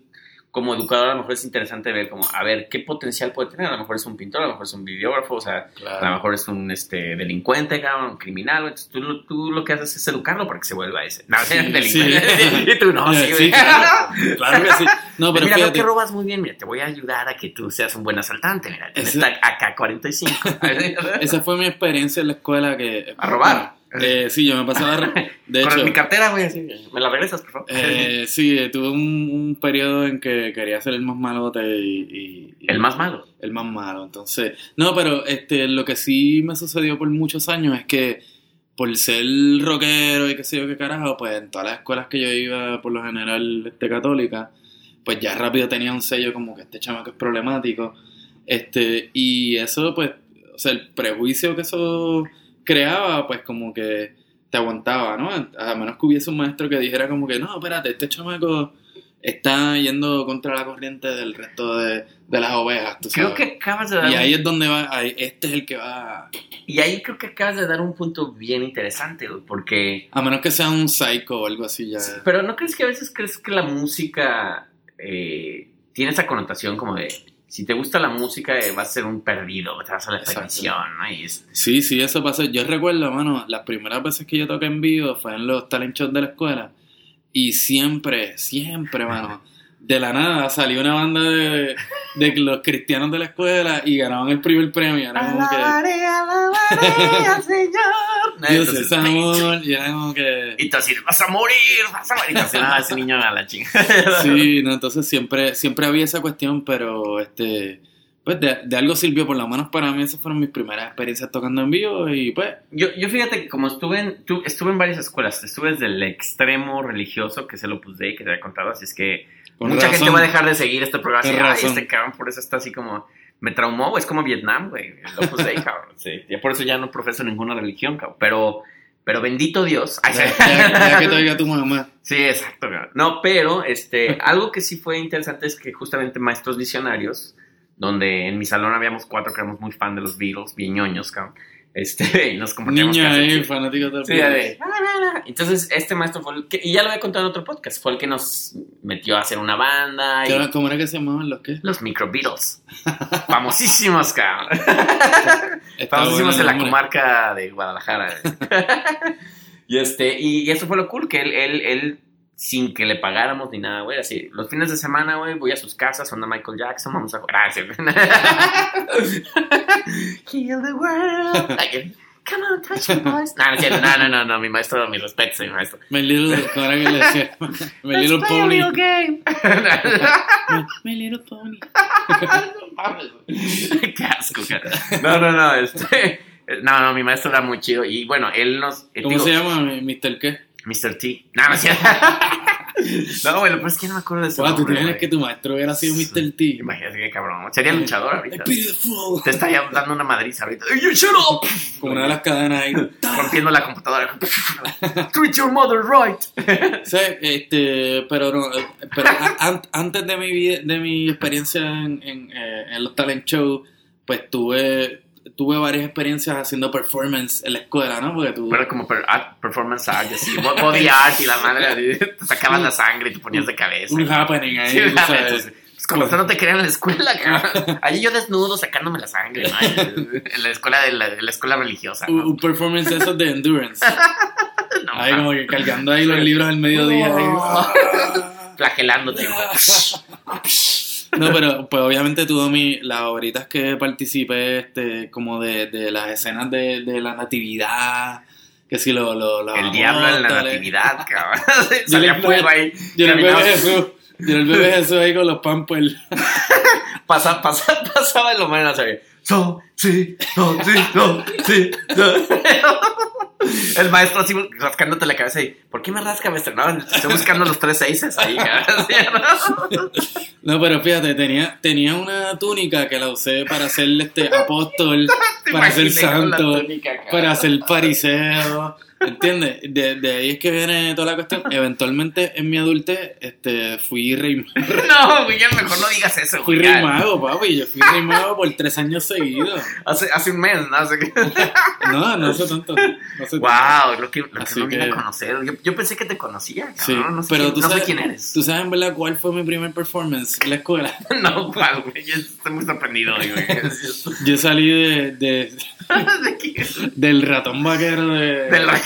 Speaker 2: como educador, a lo mejor es interesante ver como, a ver, ¿qué potencial puede tener? A lo mejor es un pintor, a lo mejor es un videógrafo, o sea, a lo mejor es un este, delincuente, cabrón, un criminal. Entonces, tú, lo- tú lo que haces es educarlo para que se vuelva ese. No,
Speaker 3: Sí,
Speaker 2: delincuente. y tú no, sí,
Speaker 3: claro, claro que sí. No, pero
Speaker 2: mira,
Speaker 3: fíjate,
Speaker 2: que robas muy bien. Mira, te voy a ayudar a que tú seas un buen asaltante. Mira, tienes
Speaker 3: Ese-
Speaker 2: esta AK-45.
Speaker 3: esa fue mi experiencia en la escuela que...
Speaker 2: A robar.
Speaker 3: Eh, sí, yo me pasaba... De
Speaker 2: Con
Speaker 3: hecho,
Speaker 2: mi cartera, güey, así. ¿Me la regresas, por favor?
Speaker 3: eh, sí, eh, tuve un, un periodo en que quería ser el más malote y... y- y-
Speaker 2: El más malo.
Speaker 3: el más malo. Entonces, no, pero este, lo que sí me sucedió por muchos años es que por ser rockero y qué sé yo qué carajo, pues en todas las escuelas que yo iba, por lo general, este, católica, pues ya rápido tenía un sello como que este chamaco es problemático. Este, y eso, pues, o sea, el prejuicio que eso creaba, pues como que te aguantaba, ¿no? A menos que hubiese un maestro que dijera como que, no, espérate, este chamaco está yendo contra la corriente del resto de, de las ovejas, tú
Speaker 2: Creo
Speaker 3: sabes.
Speaker 2: que acabas de dar
Speaker 3: Y ahí es donde va, ahí- este es el que va,
Speaker 2: y ahí creo que acabas de dar un punto bien interesante, porque...
Speaker 3: a menos que sea un psycho o algo así ya.
Speaker 2: Pero ¿no crees que a veces crees que la música eh, tiene esa connotación como de... Si te gusta la música, eh, vas a ser un perdido, te vas a la
Speaker 3: Exacto.
Speaker 2: perdición, ¿no? Y es-
Speaker 3: Sí, sí, eso pasa. Yo recuerdo, mano, las primeras veces que yo toqué en vivo fue en los talent shows de la escuela. Y siempre, siempre, mano, de la nada salió una banda de, de los cristianos de la escuela y ganaban el primer premio. Era como que. Dios
Speaker 2: Entonces,
Speaker 3: es amor. Y era como que,
Speaker 2: Y tú así, vas a morir, vas a morir. Y tú así, no, ese niño a la chingada.
Speaker 3: sí, no, entonces siempre, siempre había esa cuestión, pero este, pues de, de algo sirvió, por lo menos para mí, esas fueron mis primeras experiencias tocando en vivo y pues,
Speaker 2: Yo, yo fíjate que como estuve en, tu- estuve en varias escuelas, estuve desde el extremo religioso, que se lo puse que te había contado, así es que
Speaker 3: con
Speaker 2: mucha
Speaker 3: razón.
Speaker 2: gente va a dejar de seguir este programa. Así, ay, este cabrón por eso está así como... Me traumó, güey, es como Vietnam, güey. Lo puse ahí, cabrón. Sí, ya por eso ya no profeso ninguna religión, cabrón. Pero, pero bendito Dios. Ay,
Speaker 3: Ya, ya- ya que te oiga tu mamá.
Speaker 2: Sí, exacto. cabrón. No, pero este, algo que sí fue interesante es que justamente maestros visionarios, donde en mi salón habíamos cuatro que éramos muy fan de los Beatles, bien ñoños, cabrón. Este, y nos compartíamos
Speaker 3: Niña,
Speaker 2: cassettes.
Speaker 3: eh, fanático del
Speaker 2: Sí, de- Entonces, este maestro fue el que, y ya lo había contado en otro podcast, fue el que nos metió a hacer una banda y
Speaker 3: ¿Qué era- ¿Cómo era que se llamaban los qué?
Speaker 2: los Micro Beatles. Famosísimos, cabrón. Famosísimos en la comarca de Guadalajara. y este, y eso fue lo cool, que él, él, él, sin que le pagáramos ni nada, güey, así, los fines de semana, güey, voy a sus casas, son de Michael Jackson, vamos a jugar. Ah, sí. Heal the world. Like, Come on, touch me, boys. No, no, cierto. no, no, no, no, mi maestro, mi respeto, mi maestro.
Speaker 3: My little, ¿cómo era que le decía? My
Speaker 2: Let's
Speaker 3: little
Speaker 2: play a
Speaker 3: pony.
Speaker 2: little game.
Speaker 3: My, my little pony.
Speaker 2: No mames, güey. Qué asco, cara. No, no, no, este. No, no, mi maestro era muy chido. Y bueno, él nos.
Speaker 3: ¿Cómo
Speaker 2: digo,
Speaker 3: se llama, Mr. qué?
Speaker 2: Mr. T. No, no. No, güey, lo peor es que no me acuerdo de su
Speaker 3: Wow, tú
Speaker 2: güey.
Speaker 3: que tu maestro hubiera sido
Speaker 2: Sí.
Speaker 3: Mr. T.
Speaker 2: Imagínate qué cabrón. Sería luchador ahorita.
Speaker 3: Beautiful.
Speaker 2: Te estaría dando una madriza ahorita. ¡Ey, you shut up!
Speaker 3: Como una de las cadenas ahí.
Speaker 2: Rompiendo la computadora. Treat your mother right.
Speaker 3: Sí, este, pero no, eh, pero an- antes de mi, vi- de mi experiencia en, en, eh, en los talent shows, pues tuve, tuve varias experiencias haciendo performance en la escuela, ¿no? Porque tú...
Speaker 2: Pero como per- art- performance art, así, bo- body art y la madre, te sacabas la sangre y te ponías de cabeza.
Speaker 3: un happening ahí,
Speaker 2: Sí,
Speaker 3: tú sabes.
Speaker 2: entonces, pues como eso no te querían en la escuela, cabrón. Allí yo desnudo sacándome la sangre, ¿no? En la escuela de la, la escuela religiosa, ¿no?
Speaker 3: un performance de esos de endurance.
Speaker 2: No,
Speaker 3: Ahí como que cargando ahí los libros al mediodía. ahí.
Speaker 2: Flagelándote. ¿No?
Speaker 3: Pero pues obviamente tuve mi, las horitas que participé este, como de, de las escenas de, de la natividad, que si lo... lo, lo
Speaker 2: El diablo en la natividad, cabrón. Salía fuego ahí.
Speaker 3: Yo el bebé. Jesús, yo el bebé Jesús ahí con los pampers.
Speaker 2: Pasa, pasa, pasaba el hombre, no sé. So, sí, no, sí, no, sí, no. El maestro así rascándote la cabeza y, ¿por qué me rasca, maestro? No, estoy buscando los tres seises ahí, cabrón. ¿Sí, no?
Speaker 3: Pero fíjate, tenía, tenía una túnica que la usé para ser este apóstol, para ser santo,
Speaker 2: túnica,
Speaker 3: para ser fariseo. ¿Entiendes? De, de ahí es que viene toda la cuestión. Eventualmente en mi adultez este, fui rey,
Speaker 2: No, ya mejor no digas eso,
Speaker 3: fui rey mago, papi. Yo fui rey mago por tres años seguidos.
Speaker 2: Hace, hace un mes, ¿no? Hace que...
Speaker 3: No, no sé tanto. No tanto.
Speaker 2: Wow, lo que, lo que no vine
Speaker 3: que-
Speaker 2: a conocer. Yo, yo pensé que te conocía,
Speaker 3: Sí.
Speaker 2: No sé,
Speaker 3: pero
Speaker 2: quién,
Speaker 3: tú
Speaker 2: no
Speaker 3: sabes,
Speaker 2: sé quién eres.
Speaker 3: tú sabes en verdad cuál fue mi primer performance en la escuela.
Speaker 2: No, cuál, güey. Yo estoy muy sorprendido, güey.
Speaker 3: Yo salí de, de-
Speaker 2: ¿De quién?
Speaker 3: del ratón vaquero de,
Speaker 2: Del re-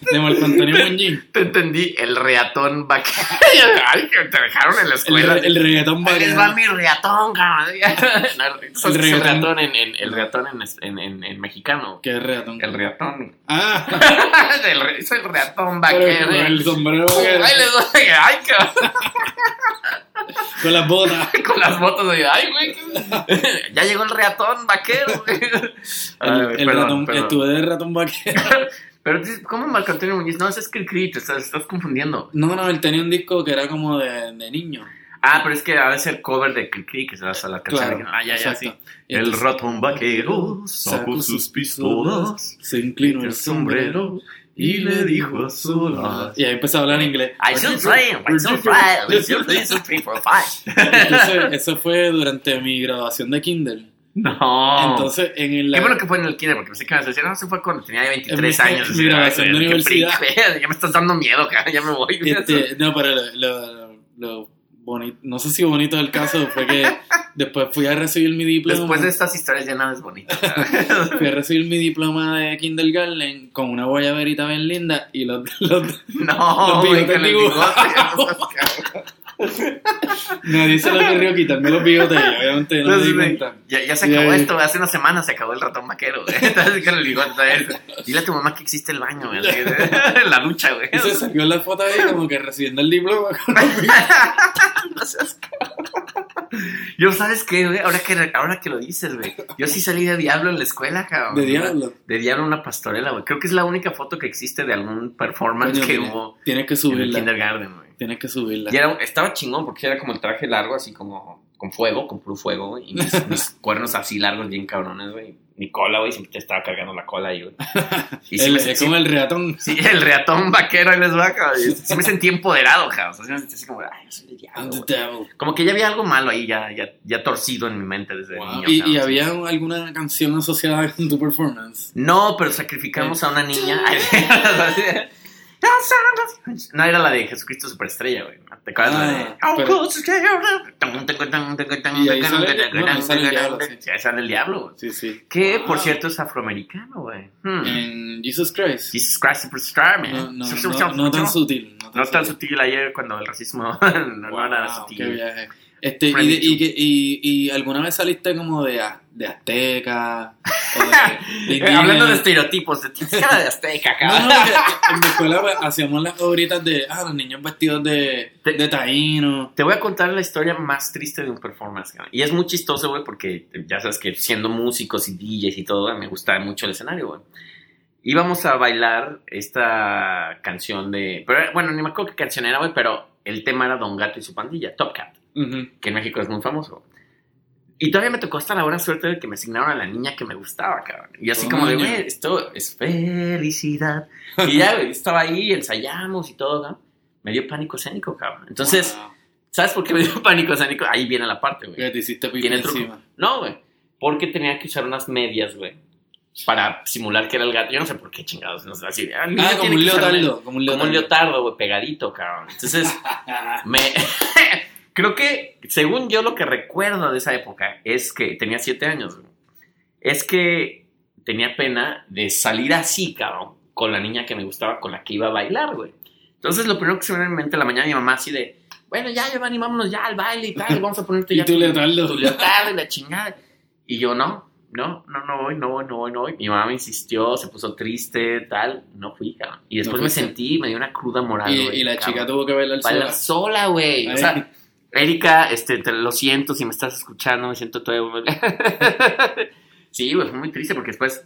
Speaker 3: de Marco Antonio Muñiz.
Speaker 2: Te entendí, el reatón vaquero. Ay, que te dejaron en la
Speaker 3: El,
Speaker 2: escuela.
Speaker 3: el
Speaker 2: Ahí les
Speaker 3: vaquero.
Speaker 2: va mi reatón, cabrón. No, ¿sabes qué es el
Speaker 3: reatón.
Speaker 2: reatón en, en- el reatón en, en, en- en mexicano.
Speaker 3: ¿Qué es reggaetón?
Speaker 2: El reatón.
Speaker 3: Ah,
Speaker 2: el, es el reatón vaquero.
Speaker 3: con el sombrero
Speaker 2: Ay, les doy, ay, cabrón.
Speaker 3: con las botas.
Speaker 2: Con las botas de, ay, güey. ¿qué- Ya llegó el reatón vaquero, güey.
Speaker 3: El,
Speaker 2: Ay,
Speaker 3: el
Speaker 2: perdón,
Speaker 3: ratón,
Speaker 2: perdón.
Speaker 3: estuve de ratón vaquero.
Speaker 2: Pero, ¿cómo Marco Antonio Muñiz? No, ese es Cricri, te estás, estás confundiendo.
Speaker 3: No, no, él tenía un disco que era como de, de niño.
Speaker 2: Ah, pero es que ha de ser cover de Cricri, que es la, la canción
Speaker 3: Claro.
Speaker 2: Ah, ya, ya, sí. El ratón vaquero sacó sus pistolas
Speaker 3: se inclinó
Speaker 2: el
Speaker 3: el sombrero
Speaker 2: Y le dijo a solas.
Speaker 3: Y ahí empezó a hablar inglés.
Speaker 2: I should play, I should play, I should play some three, four, five.
Speaker 3: Entonces, eso fue durante mi graduación de Kindle.
Speaker 2: No.
Speaker 3: Entonces, en el.
Speaker 2: Qué bueno que fue en el kinder, porque pensé que me decían, no, se fue cuando tenía 23
Speaker 3: En
Speaker 2: años.
Speaker 3: mi de universidad.
Speaker 2: Ya me estás dando miedo, cara, ya me voy.
Speaker 3: Este, no, pero lo, lo- lo bonito, no sé si bonito del caso fue que después fui a recibir mi diploma.
Speaker 2: Después de estas historias ya nada es bonito.
Speaker 3: Fui a recibir mi diploma de kindergarten con una guayaberita bien linda y los, los-
Speaker 2: No,
Speaker 3: Los bigotes dibujados. nadie se le ocurrió quitarme los bigotes obviamente no me di
Speaker 2: Entonces,
Speaker 3: cuenta.
Speaker 2: ya, ya se acabó esto, hace una semana se acabó el ratón vaquero, güey. Entonces con el bigote ¿sabes? Dile a tu mamá que existe el baño, güey. En la ducha, güey.
Speaker 3: Y se salió la foto ahí como que recibiendo el diploma con los bigotes.
Speaker 2: No seas cabrón. Yo, ¿sabes qué, güey? Ahora que, ahora que lo dices, güey. Yo sí salí de Diablo en la escuela, cabrón.
Speaker 3: de diablo.
Speaker 2: De Diablo una pastorela, güey. Creo que es la única foto que existe de algún performance
Speaker 3: Coño,
Speaker 2: que
Speaker 3: tienes,
Speaker 2: hubo
Speaker 3: que
Speaker 2: en el
Speaker 3: subirla.
Speaker 2: kindergarten, güey.
Speaker 3: Tienes que subirla.
Speaker 2: Y era, estaba chingón porque era como el traje largo, así como con fuego, con puro fuego. Y mis, mis cuernos así largos, bien cabrones, güey. Mi cola, güey, siempre te estaba cargando la cola ahí, güey. Y sí
Speaker 3: El-
Speaker 2: me- sí-
Speaker 3: como el reatón.
Speaker 2: Sí, el reatón vaquero ahí les va, cabrón. Sí me sentí empoderado, cabrón. O sea, sí me sentí así como, ay, soy el diablo. Como que ya había algo malo ahí, ya, ya, ya torcido en mi mente desde
Speaker 3: Wow.
Speaker 2: niño.
Speaker 3: ¿Y, y había alguna canción asociada con tu performance?
Speaker 2: No, pero sacrificamos a una niña. No era la de Jesucristo Superestrella, güey. ¿Te acuerdas la de?
Speaker 3: Ah, pero-
Speaker 2: Y
Speaker 3: ahí sale- no, el diablo, sí.
Speaker 2: Ahí sale el diablo, güey.
Speaker 3: Sí, sí.
Speaker 2: Que,
Speaker 3: Wow.
Speaker 2: por cierto, es afroamericano, güey. Hmm.
Speaker 3: En Jesus Christ.
Speaker 2: Jesus Christ Superstar, man.
Speaker 3: No, no, no, no tan sutil. No
Speaker 2: No tan sutil ayer cuando el racismo no, no era
Speaker 3: Wow, qué
Speaker 2: sutil.
Speaker 3: viaje. Este, y, de- y, y, y alguna vez saliste como de, a- de azteca o de, de indígena?
Speaker 2: Hablando de estereotipos, de cara de azteca, cabrón.
Speaker 3: no, en mi escuela hacíamos las obritas de ah, los niños vestidos de,
Speaker 2: Te-
Speaker 3: de taíno.
Speaker 2: Te voy a contar la historia más triste de un performance. cabrón. Y es muy chistoso, güey, porque ya sabes que siendo músicos y DJs y todo, me gusta mucho el escenario, güey. Íbamos a bailar esta canción de... Pero, bueno, ni me acuerdo qué canción era, güey, pero el tema era Don Gato y su pandilla, Top Cat, que en México es muy famoso. Y todavía me tocó hasta la buena suerte de que me asignaron a la niña que me gustaba, cabrón. Y así como de, güey, esto es felicidad. Y ya, estaba ahí, ensayamos y todo, ¿no? Me dio pánico escénico, cabrón. Entonces...
Speaker 3: Wow.
Speaker 2: ¿Sabes por qué me dio pánico escénico? Ahí viene la parte, güey. Tiene truco.
Speaker 3: encima.
Speaker 2: No, güey. Porque tenía que usar unas medias, güey. Para simular que era el gato. Yo no sé por qué chingados. No sé, así. ah,
Speaker 3: Ah, como un leotardo. Como un
Speaker 2: Como
Speaker 3: leotardo.
Speaker 2: un leotardo, güey, pegadito, cabrón. Entonces, me. Creo que, según yo, lo que recuerdo de esa época es que tenía siete años, güey. Es que tenía pena de salir así, cabrón, con la niña que me gustaba, con la que iba a bailar, güey. Entonces, lo primero que se me viene en mente en la mañana, mi mamá así de, bueno, ya, Giovanni, vámonos ya al baile y tal, vamos a ponerte
Speaker 3: Y
Speaker 2: ya
Speaker 3: tu leotardo.
Speaker 2: tu leotardo y la chingada. Y yo, no, no, no, no voy, no voy, no voy, no voy. Mi mamá me insistió, se puso triste, tal, no fui, cabrón. Y después
Speaker 3: No
Speaker 2: me sentí, me dio una cruda moral,
Speaker 3: Y,
Speaker 2: güey,
Speaker 3: y la
Speaker 2: cabrón.
Speaker 3: chica tuvo que bailar
Speaker 2: Bailar
Speaker 3: sola.
Speaker 2: sola, güey. O sea, Erika, este, te lo siento si me estás escuchando, me siento todavía. sí, güey, fue muy triste porque después,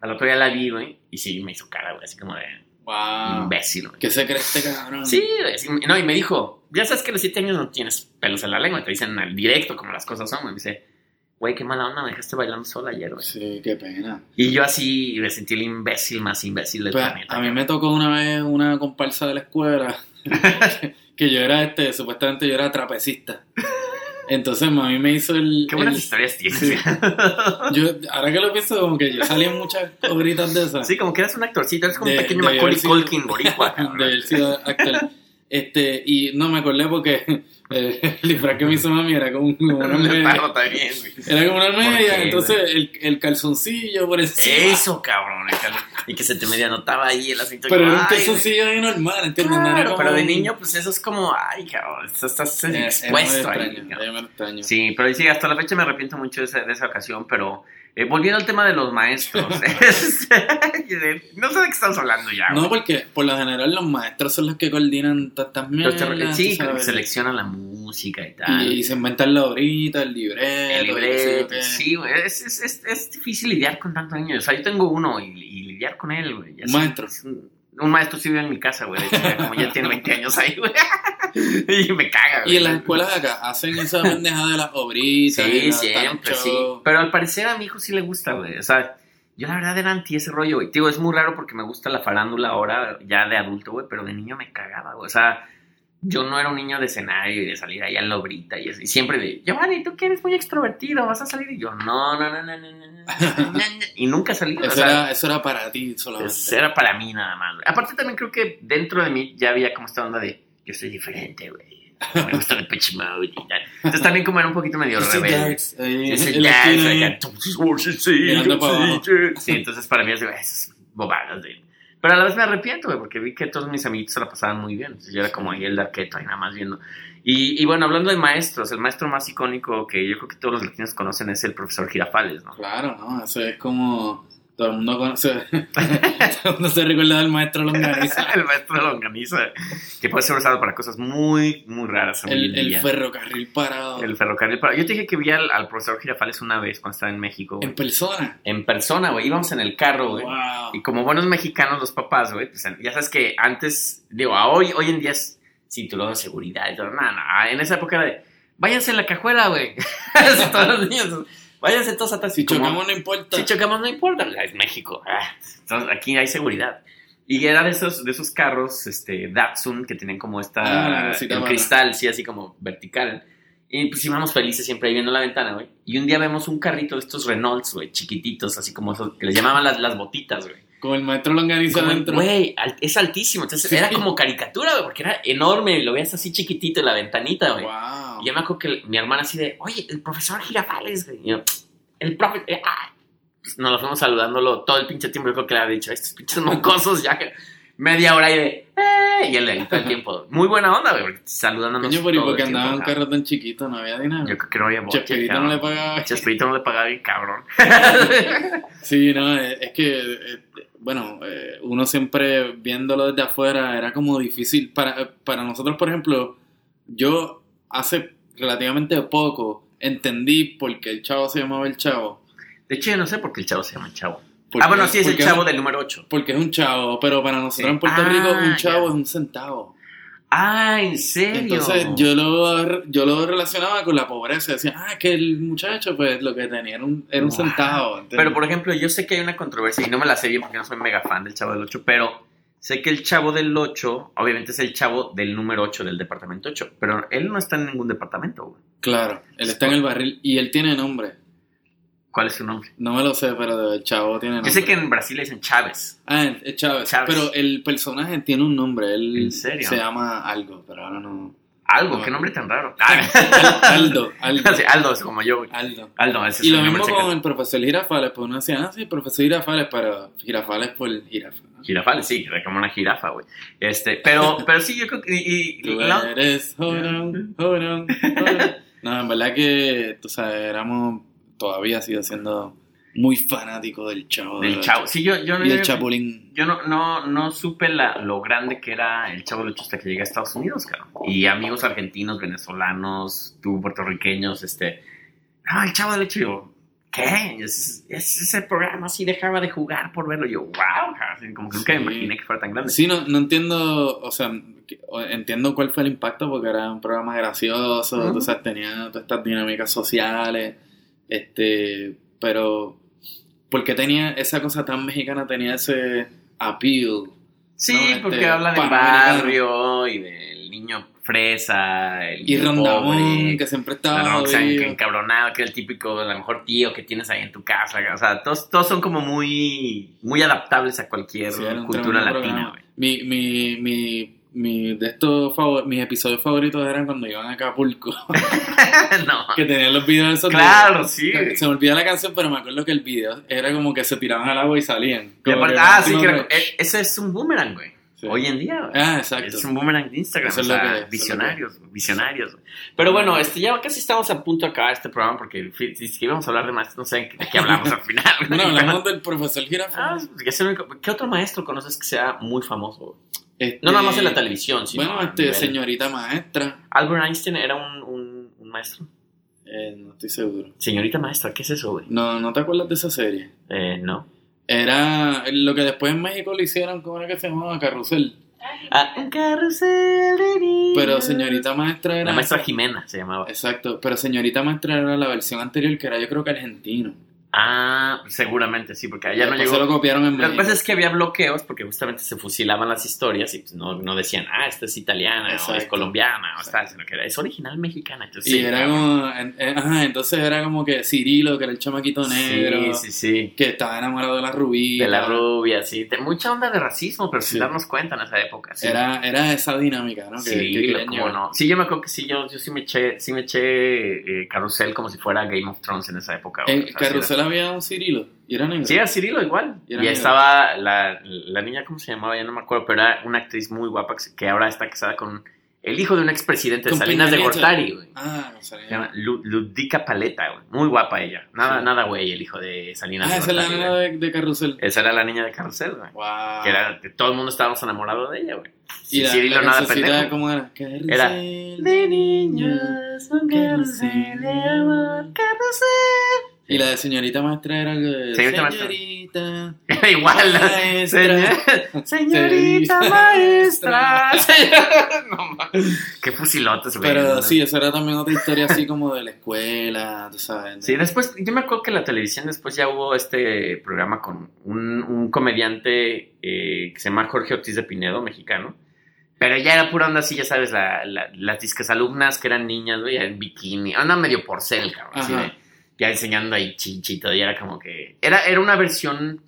Speaker 2: al otro día la vi, güey, y sí, me hizo cara, güey, así como de
Speaker 3: Wow.
Speaker 2: imbécil, güey.
Speaker 3: ¿Qué se cree este cabrón?
Speaker 2: Sí, güey, no, y me dijo, ya sabes que a los siete años no tienes pelos en la lengua, te dicen al directo como las cosas son, güey. Me dice, güey, qué mala onda, me dejaste bailando sola ayer, güey.
Speaker 3: Sí, qué pena.
Speaker 2: Y yo así me sentí el imbécil más imbécil del
Speaker 3: Pues,
Speaker 2: planeta.
Speaker 3: a mí me tocó una vez una comparsa de la escuela que yo era este, supuestamente yo era trapecista. Entonces mami me hizo el.
Speaker 2: Qué buenas
Speaker 3: el-
Speaker 2: historias tienes.
Speaker 3: sí. Yo, ahora que lo pienso, como que yo salí en muchas obritas de esas.
Speaker 2: Sí, como que eres un actorcito, eres como un pequeño Macaulay Culkin boricua.
Speaker 3: de haber sido actor. Este, y no me acordé porque eh, el disfraz que me hizo mami era como, una
Speaker 2: Un
Speaker 3: media. Era como una
Speaker 2: ¿Por
Speaker 3: media, entonces el, el calzoncillo por encima.
Speaker 2: Eso, cabrón. el cal- Y que se te medio notaba ahí el aceite.
Speaker 3: Pero era un calzoncillo ahí normal, ¿entiendes? No
Speaker 2: Claro,
Speaker 3: como
Speaker 2: pero de niño, pues eso es como, ay, cabrón, estás,
Speaker 3: Eh, muy
Speaker 2: expuesto ahí.
Speaker 3: extraño, extraño.
Speaker 2: Sí, pero sí, hasta la fecha me arrepiento mucho de esa, de esa ocasión, pero eh, volviendo al tema de los maestros, no sé de qué estamos hablando ya.
Speaker 3: No,
Speaker 2: güey.
Speaker 3: porque por lo general los maestros son los que coordinan tantas mierdas.
Speaker 2: sí, seleccionan la música y tal.
Speaker 3: y, y se inventan la horita, el libreto.
Speaker 2: el libreto, sí, güey, es, es, es, es difícil lidiar con tanto niño. O sea, yo tengo uno y, y lidiar con él, güey. ya sé,
Speaker 3: maestro.
Speaker 2: es Un, maestro sí vive en mi casa, güey. Como ya tiene 20 años ahí, güey. y me caga, güey.
Speaker 3: Y en las escuelas de acá hacen esa pendeja de las obritas.
Speaker 2: Sí, siempre, sí. Pero al parecer a mi hijo sí le gusta, güey. O sea, yo la verdad era anti ese rollo, güey. Digo, es muy raro porque me gusta la farándula ahora, ya de adulto, güey, pero de niño me cagaba, güey. O sea, yo no era un niño de escenario y de salir ahí a la obrita y. Siempre de, Giovanni, tú que eres muy extrovertido, vas a salir. Y yo, no, no, no, no, no, no. y nunca salí.
Speaker 3: Eso,
Speaker 2: o
Speaker 3: era, eso era para ti solamente.
Speaker 2: Eso era para mí nada más. Aparte también creo que dentro de mí ya había como esta onda de, yo soy diferente, güey Me gusta el Pitch Mode y tal. Entonces también como era un poquito medio rebelde. Oh, sí, entonces para mí es de esas bobadas de... Pero a la vez me arrepiento, güey, porque vi que todos mis amiguitos se la pasaban muy bien. Entonces yo era como ahí el darketo, ahí nada más viendo. Y, y bueno, hablando de maestros, el maestro más icónico que yo creo que todos los latinos conocen es el profesor Girafales, ¿no?
Speaker 3: Claro, ¿no? Eso es como. Todo el mundo conoce. todo el mundo se recuerda del maestro Longaniza.
Speaker 2: el maestro longaniza, que puede ser usado para cosas muy, muy raras.
Speaker 3: el, ferrocarril parado.
Speaker 2: El ferrocarril. Pero yo te dije que vi al, al profesor Girafales una vez cuando estaba en México.
Speaker 3: En persona.
Speaker 2: En persona, güey. Íbamos en el carro, güey.
Speaker 3: Wow.
Speaker 2: Y como buenos mexicanos, los papás, güey, pues ya sabes que antes, digo, a hoy, hoy en día es cinturón de seguridad y todo. No, no, en esa época era de, váyanse en la cajuela, güey. Todos los niños, váyanse todos atrás.
Speaker 3: Si
Speaker 2: como-
Speaker 3: chocamos, no importa.
Speaker 2: si chocamos, no importa, es México. Ah, entonces, aquí hay seguridad. Y era de esos, de esos carros, este, Datsun, que tenían como esta,
Speaker 3: Ah,
Speaker 2: el
Speaker 3: mala.
Speaker 2: cristal, sí, así como vertical. Y pues íbamos felices siempre ahí viendo la ventana, güey. Y un día vemos un carrito de estos Renaults, güey, chiquititos, así como esos, que les llamaban las, las botitas, güey.
Speaker 3: Con el maestro Longaniza adentro.
Speaker 2: Güey, al- es altísimo. Entonces
Speaker 3: Sí.
Speaker 2: era como caricatura, güey, porque era enorme. y Lo veías así chiquitito en la ventanita, güey.
Speaker 3: Wow.
Speaker 2: Y yo me acuerdo que mi hermana así de, oye, el profesor Girafales, güey. Y yo, el profe, eh, ah. Pues nos lo fuimos saludándolo todo el pinche tiempo. Yo creo que le había dicho, estos pinches mocosos ya. que Media hora ahí de, eh, y él ahí todo el tiempo. Muy buena onda, güey, porque saludándonos.
Speaker 3: Coño, pero ¿y
Speaker 2: todo
Speaker 3: por qué
Speaker 2: el tiempo,
Speaker 3: andaba un carro tan chiquito? No había dinero.
Speaker 2: Yo creo que no había boche,
Speaker 3: Chespirito no le pagaba.
Speaker 2: Chespirito no le pagaba bien, cabrón.
Speaker 3: Sí, no, es, es que, eh, bueno, eh, uno siempre viéndolo desde afuera era como difícil. Para, para nosotros, por ejemplo, yo hace relativamente poco entendí por qué el chavo se llamaba el chavo.
Speaker 2: De hecho, yo no sé por qué el chavo se llama el chavo.
Speaker 3: Porque-
Speaker 2: ah, bueno, sí, es el chavo del número 8.
Speaker 3: Porque es un chavo, pero para nosotros
Speaker 2: Sí.
Speaker 3: en Puerto
Speaker 2: Ah,
Speaker 3: Rico un chavo es un centavo.
Speaker 2: Ah, ¿en serio?
Speaker 3: Entonces yo lo, yo lo relacionaba con la pobreza. Decía, ah, que el muchacho pues lo que tenía era un, era un centavo.
Speaker 2: Pero, por ejemplo, yo sé que hay una controversia, y no me la sé bien porque no soy mega fan del Chavo del 8, pero sé que el Chavo del 8, obviamente es el Chavo del número 8 del departamento 8, pero él no está en ningún departamento, güey.
Speaker 3: Claro, él está en el barril y él tiene nombre.
Speaker 2: ¿Cuál es su nombre?
Speaker 3: No me lo sé, pero el chavo tiene nombre.
Speaker 2: Yo sé que en Brasil le dicen Chávez.
Speaker 3: Ah, es Chávez.
Speaker 2: Chávez.
Speaker 3: Pero el personaje tiene un nombre. Él
Speaker 2: ¿En serio?
Speaker 3: se llama algo, pero ahora no.
Speaker 2: Algo,
Speaker 3: No.
Speaker 2: qué nombre tan raro.
Speaker 3: Aldo, Aldo.
Speaker 2: Sí, Aldo es como yo, güey.
Speaker 3: Aldo.
Speaker 2: Aldo, ese
Speaker 3: Y
Speaker 2: es
Speaker 3: lo mismo con el profesor Girafales, pues uno decía, ah, sí, profesor Girafales, pero Girafales por Girafales.
Speaker 2: Girafales, sí, era como una jirafa, güey. Este, pero, pero sí, yo creo que... Y, y-
Speaker 3: Tú
Speaker 2: la-
Speaker 3: eres jorón, jorón, jorón. No, en verdad que, tú sabes, éramos, todavía sigo siendo muy fanático del chavo.
Speaker 2: del Chavo. Sí, yo, yo no...
Speaker 3: Y del Chapulín.
Speaker 2: Yo no, no, no supe la, lo grande que era el Chavo del hasta que llegué a Estados Unidos, cabrón. Y amigos argentinos, venezolanos, tú, puertorriqueños, este... No, el Chavo del Ocho, yo... ¿Qué? Es, es ese programa así dejaba de jugar por verlo. Yo, wow, como que nunca me imaginé que fuera tan grande.
Speaker 3: Sí, no, no entiendo, o sea, entiendo cuál fue el impacto porque era un programa gracioso,
Speaker 2: Ujú.
Speaker 3: tú sabes, tenía todas estas dinámicas sociales, este, pero ¿por qué tenía esa cosa tan mexicana, tenía ese appeal?
Speaker 2: Sí,
Speaker 3: No, este,
Speaker 2: porque habla del barrio y del niño fresa, el
Speaker 3: Y Rondamón, que siempre estaba
Speaker 2: encabronado, que es el típico, a lo mejor tío que tienes ahí en tu casa. O sea, todos, todos son como muy, muy adaptables a cualquier
Speaker 3: Sí,
Speaker 2: cultura latina.
Speaker 3: Mi, mi, mi, mi, de estos favor- mis episodios favoritos eran cuando iban a Acapulco,
Speaker 2: no.
Speaker 3: que tenían los videos esos de-
Speaker 2: Claro, sí.
Speaker 3: Se me olvida la canción, pero me acuerdo que el video era como que se tiraban al agua y salían.
Speaker 2: Aparte-
Speaker 3: que
Speaker 2: ah, sí, que e- ese es un boomerang, güey.
Speaker 3: Sí.
Speaker 2: Hoy en día, güey.
Speaker 3: Ah, exacto.
Speaker 2: Es un boomerang de Instagram,
Speaker 3: Eso
Speaker 2: o
Speaker 3: es lo
Speaker 2: sea,
Speaker 3: que- es
Speaker 2: visionarios, visionarios. Pero bueno, este, ya casi estamos a punto de acabar este programa porque si si íbamos a hablar de más, no sé de qué hablamos al final.
Speaker 3: Bueno, hablamos del profesor Jirafa.
Speaker 2: Ah, que es ¿Qué otro maestro conoces que sea muy famoso? güey?
Speaker 3: Este,
Speaker 2: No nada más en la televisión, sino
Speaker 3: Bueno, este, señorita maestra.
Speaker 2: Albert Einstein era un, un, un maestro.
Speaker 3: Eh, no estoy seguro.
Speaker 2: Señorita maestra, ¿qué es eso, güey?
Speaker 3: No, ¿no te acuerdas de esa serie?
Speaker 2: Eh, no.
Speaker 3: Era lo que después en México le hicieron, ¿cómo era que se llamaba? Carrusel.
Speaker 2: Ah, un carrusel de niños.
Speaker 3: Pero señorita maestra era.
Speaker 2: La maestra Jimena se llamaba.
Speaker 3: Exacto, pero señorita maestra era la versión anterior que era yo creo que argentino.
Speaker 2: Ah, seguramente sí, porque allá no
Speaker 3: Después
Speaker 2: llegó.
Speaker 3: se lo copiaron en
Speaker 2: Lo que pasa es que había bloqueos porque justamente se fusilaban las historias y pues no, no decían, ah, esta es italiana o es
Speaker 3: Exacto.
Speaker 2: colombiana o tal, sino que era, es original mexicana.
Speaker 3: Y
Speaker 2: sí,
Speaker 3: era como, en- eh, ajá, entonces era como que Cirilo, que era el chamaquito negro,
Speaker 2: Sí, sí, sí.
Speaker 3: que estaba enamorado de la rubia.
Speaker 2: De la rubia, sí. De mucha onda de racismo, pero sin
Speaker 3: Sí.
Speaker 2: darnos cuenta en esa época. Sí.
Speaker 3: Era, era esa dinámica, ¿no? Que,
Speaker 2: Sí,
Speaker 3: que llevar.
Speaker 2: no. Sí, yo me acuerdo que sí, yo, yo sí me eché, sí me eché eh, Carrusel como si fuera Game of Thrones en esa época.
Speaker 3: En
Speaker 2: O sea, sí
Speaker 3: Había un Cirilo, y era negro.
Speaker 2: Sí, era Cirilo igual.
Speaker 3: Y
Speaker 2: Y,
Speaker 3: era negro.
Speaker 2: estaba la, la niña, ¿cómo se llamaba? Ya no me acuerdo, pero era una actriz muy guapa que, ahora está casada con el hijo de un expresidente de Salinas de
Speaker 3: Peña.
Speaker 2: Gortari, güey.
Speaker 3: Ah, no sabía.
Speaker 2: Se llama Lu- Ludica Paleta, güey. Muy guapa ella. Nada,
Speaker 3: Sí.
Speaker 2: nada, güey, el hijo de Salinas
Speaker 3: Ah,
Speaker 2: de
Speaker 3: esa es la
Speaker 2: Gortari.
Speaker 3: nena
Speaker 2: güey.
Speaker 3: de, de Carrusel.
Speaker 2: Esa era la niña de Carrusel, güey.
Speaker 3: Wow.
Speaker 2: Que era, todo el mundo estábamos enamorados de ella, güey.
Speaker 3: y la,
Speaker 2: Cirilo
Speaker 3: la
Speaker 2: nada pendejo.
Speaker 3: ¿cómo era? Carrusel
Speaker 2: Era,
Speaker 3: de niños,
Speaker 2: un
Speaker 3: carrusel de amor,
Speaker 2: carrusel.
Speaker 3: Y la de señorita maestra era de
Speaker 2: Señorita maestra.
Speaker 3: señorita.
Speaker 2: Era igual.
Speaker 3: Maestra.
Speaker 2: Señor- señorita maestra. no, mames. Qué fusilotes, güey.
Speaker 3: Pero sí, esa era también otra historia así como de la escuela, tú sabes.
Speaker 2: Sí, después, yo me acuerdo que en la televisión después ya hubo este programa con un, un comediante eh, que se llama Jorge Ortiz de Pinedo, mexicano. Pero ya era pura onda así, ya sabes, la, la- las disques alumnas que eran niñas, güey, en bikini. Anda medio porcel, cabrón. así de- ya enseñando ahí chichi y era como que... Era, era una versión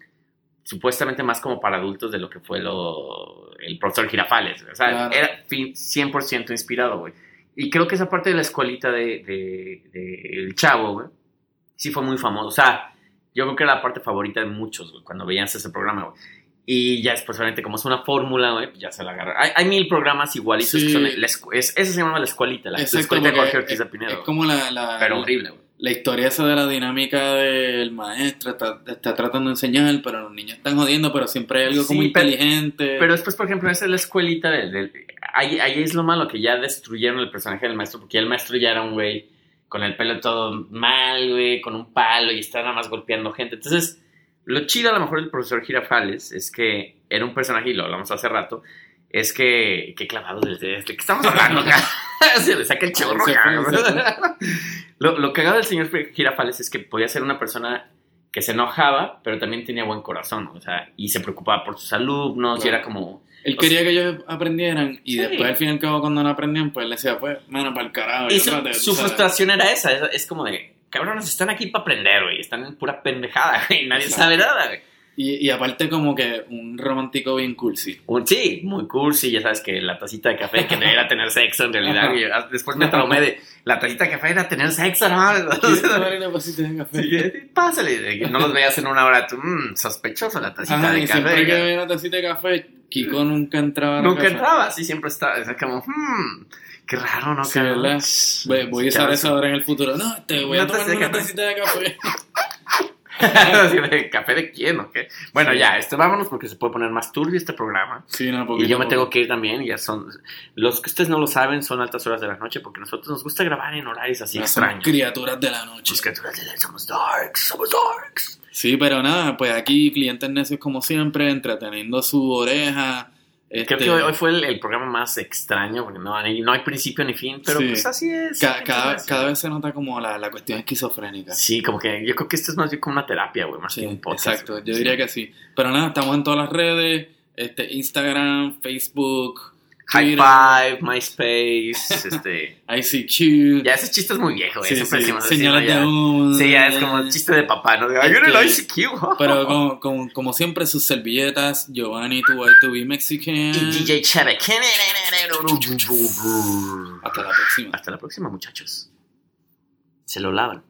Speaker 2: supuestamente más como para adultos de lo que fue lo, el profesor Girafales. O sea,
Speaker 3: Claro.
Speaker 2: era fin- 100% inspirado, güey. Y creo que esa parte de la escuelita de, de- de El Chavo, güey, sí fue muy famoso. O sea, yo creo que era la parte favorita de muchos, güey, cuando veían ese programa, güey. Y ya después, obviamente, como es una fórmula, güey, ya se la agarra. Hay, hay mil programas igualitos
Speaker 3: Sí.
Speaker 2: que son... la es, ese se llama La Escuelita, la, la
Speaker 3: Exacto,
Speaker 2: Escuelita de Jorge Ortiz de Pinedo.
Speaker 3: es como la, la,
Speaker 2: Pero
Speaker 3: la-
Speaker 2: horrible, güey.
Speaker 3: La historia esa de la dinámica del maestro, está, está tratando de enseñar, pero los niños están jodiendo, pero siempre hay algo
Speaker 2: Sí,
Speaker 3: como
Speaker 2: pero-
Speaker 3: inteligente.
Speaker 2: Pero después, por ejemplo, esa es la escuelita del... del- ahí, ahí es lo malo, que ya destruyeron el personaje del maestro, porque ya el maestro ya era un güey con el pelo todo mal, güey, con un palo y está nada más golpeando gente. Entonces, lo chido a lo mejor del profesor Girafales es que era un personaje, y lo hablamos hace rato, es que... Qué clavado desde... ¿De qué estamos hablando acá? Se le saca el chorro. Lo, lo cagado del señor Girafales es que podía ser una persona que se enojaba, pero también tenía buen corazón, o sea, y se preocupaba por sus alumnos, y
Speaker 3: Claro.
Speaker 2: era como...
Speaker 3: Él quería que ellos aprendieran y
Speaker 2: Sí.
Speaker 3: después al fin y al cabo cuando no aprendían, pues él decía, pues, mano, para el carajo.
Speaker 2: Y
Speaker 3: y
Speaker 2: su, su frustración era esa, es, es como de, cabrones, están aquí para aprender, güey, están en pura pendejada, güey, nadie
Speaker 3: Exacto.
Speaker 2: sabe nada, güey.
Speaker 3: Y, y aparte como que un romántico bien cursi.
Speaker 2: Un- sí, muy cursi, ya sabes que la tacita de café que debería tener sexo en realidad, y ah, después me traumé de, la tacita de café era tener sexo, ¿no?
Speaker 3: ¿Quieres tomar una vasita de café?
Speaker 2: Sí, pásale, no los veas en una hora, tú, mmm, sospechoso la tacita
Speaker 3: Ajá,
Speaker 2: de
Speaker 3: y
Speaker 2: café.
Speaker 3: siempre que había una tacita de café, Kiko nunca entraba a
Speaker 2: Nunca
Speaker 3: casa.
Speaker 2: entraba, sí, siempre estaba, es como, hmm, qué raro, ¿no?
Speaker 3: Sí? ¿verdad? Voy, voy a usar eso ahora en el futuro. No, te voy
Speaker 2: Una
Speaker 3: a tomar una tacita de café.
Speaker 2: ¿Café de quién o qué? Bueno,
Speaker 3: Sí.
Speaker 2: ya, este, vámonos porque se puede poner más turbio este programa.
Speaker 3: Sí, no,
Speaker 2: Y yo me tengo que ir también, ya son... Los que ustedes no lo saben son altas horas de la noche porque nosotros nos gusta grabar en horarios así
Speaker 3: Somos
Speaker 2: extraños.
Speaker 3: criaturas de la noche.
Speaker 2: Pues criaturas de la- somos darks, somos darks.
Speaker 3: Sí, pero nada, pues aquí clientes necios como siempre, entreteniendo su oreja.
Speaker 2: Creo
Speaker 3: este,
Speaker 2: que hoy, hoy fue el, el programa más extraño porque no, hay- no hay principio ni fin, pero
Speaker 3: Sí.
Speaker 2: pues así es.
Speaker 3: ca- cada, cada vez se nota como la, la cuestión esquizofrénica.
Speaker 2: Sí, como que yo creo que esto es más bien como una terapia, güey, más
Speaker 3: Sí,
Speaker 2: que un podcast.
Speaker 3: exacto, yo
Speaker 2: Sí.
Speaker 3: diría que sí. Pero nada, estamos en todas las redes, este, Instagram, Facebook,
Speaker 2: High Five, MySpace, este...
Speaker 3: ICQ,
Speaker 2: Ya ese chiste es muy viejo,
Speaker 3: sí, sí, señales
Speaker 2: ¿no? Ya-
Speaker 3: de humo.
Speaker 2: Sí, ya es como chiste de papá, ¿no? Ay, el ICQ.
Speaker 3: Pero como, como, como siempre, sus servilletas, Giovanni, tu way to be Mexican.
Speaker 2: Y DJ Cheve.
Speaker 3: Hasta la próxima.
Speaker 2: Hasta la próxima, muchachos. Se lo lavan.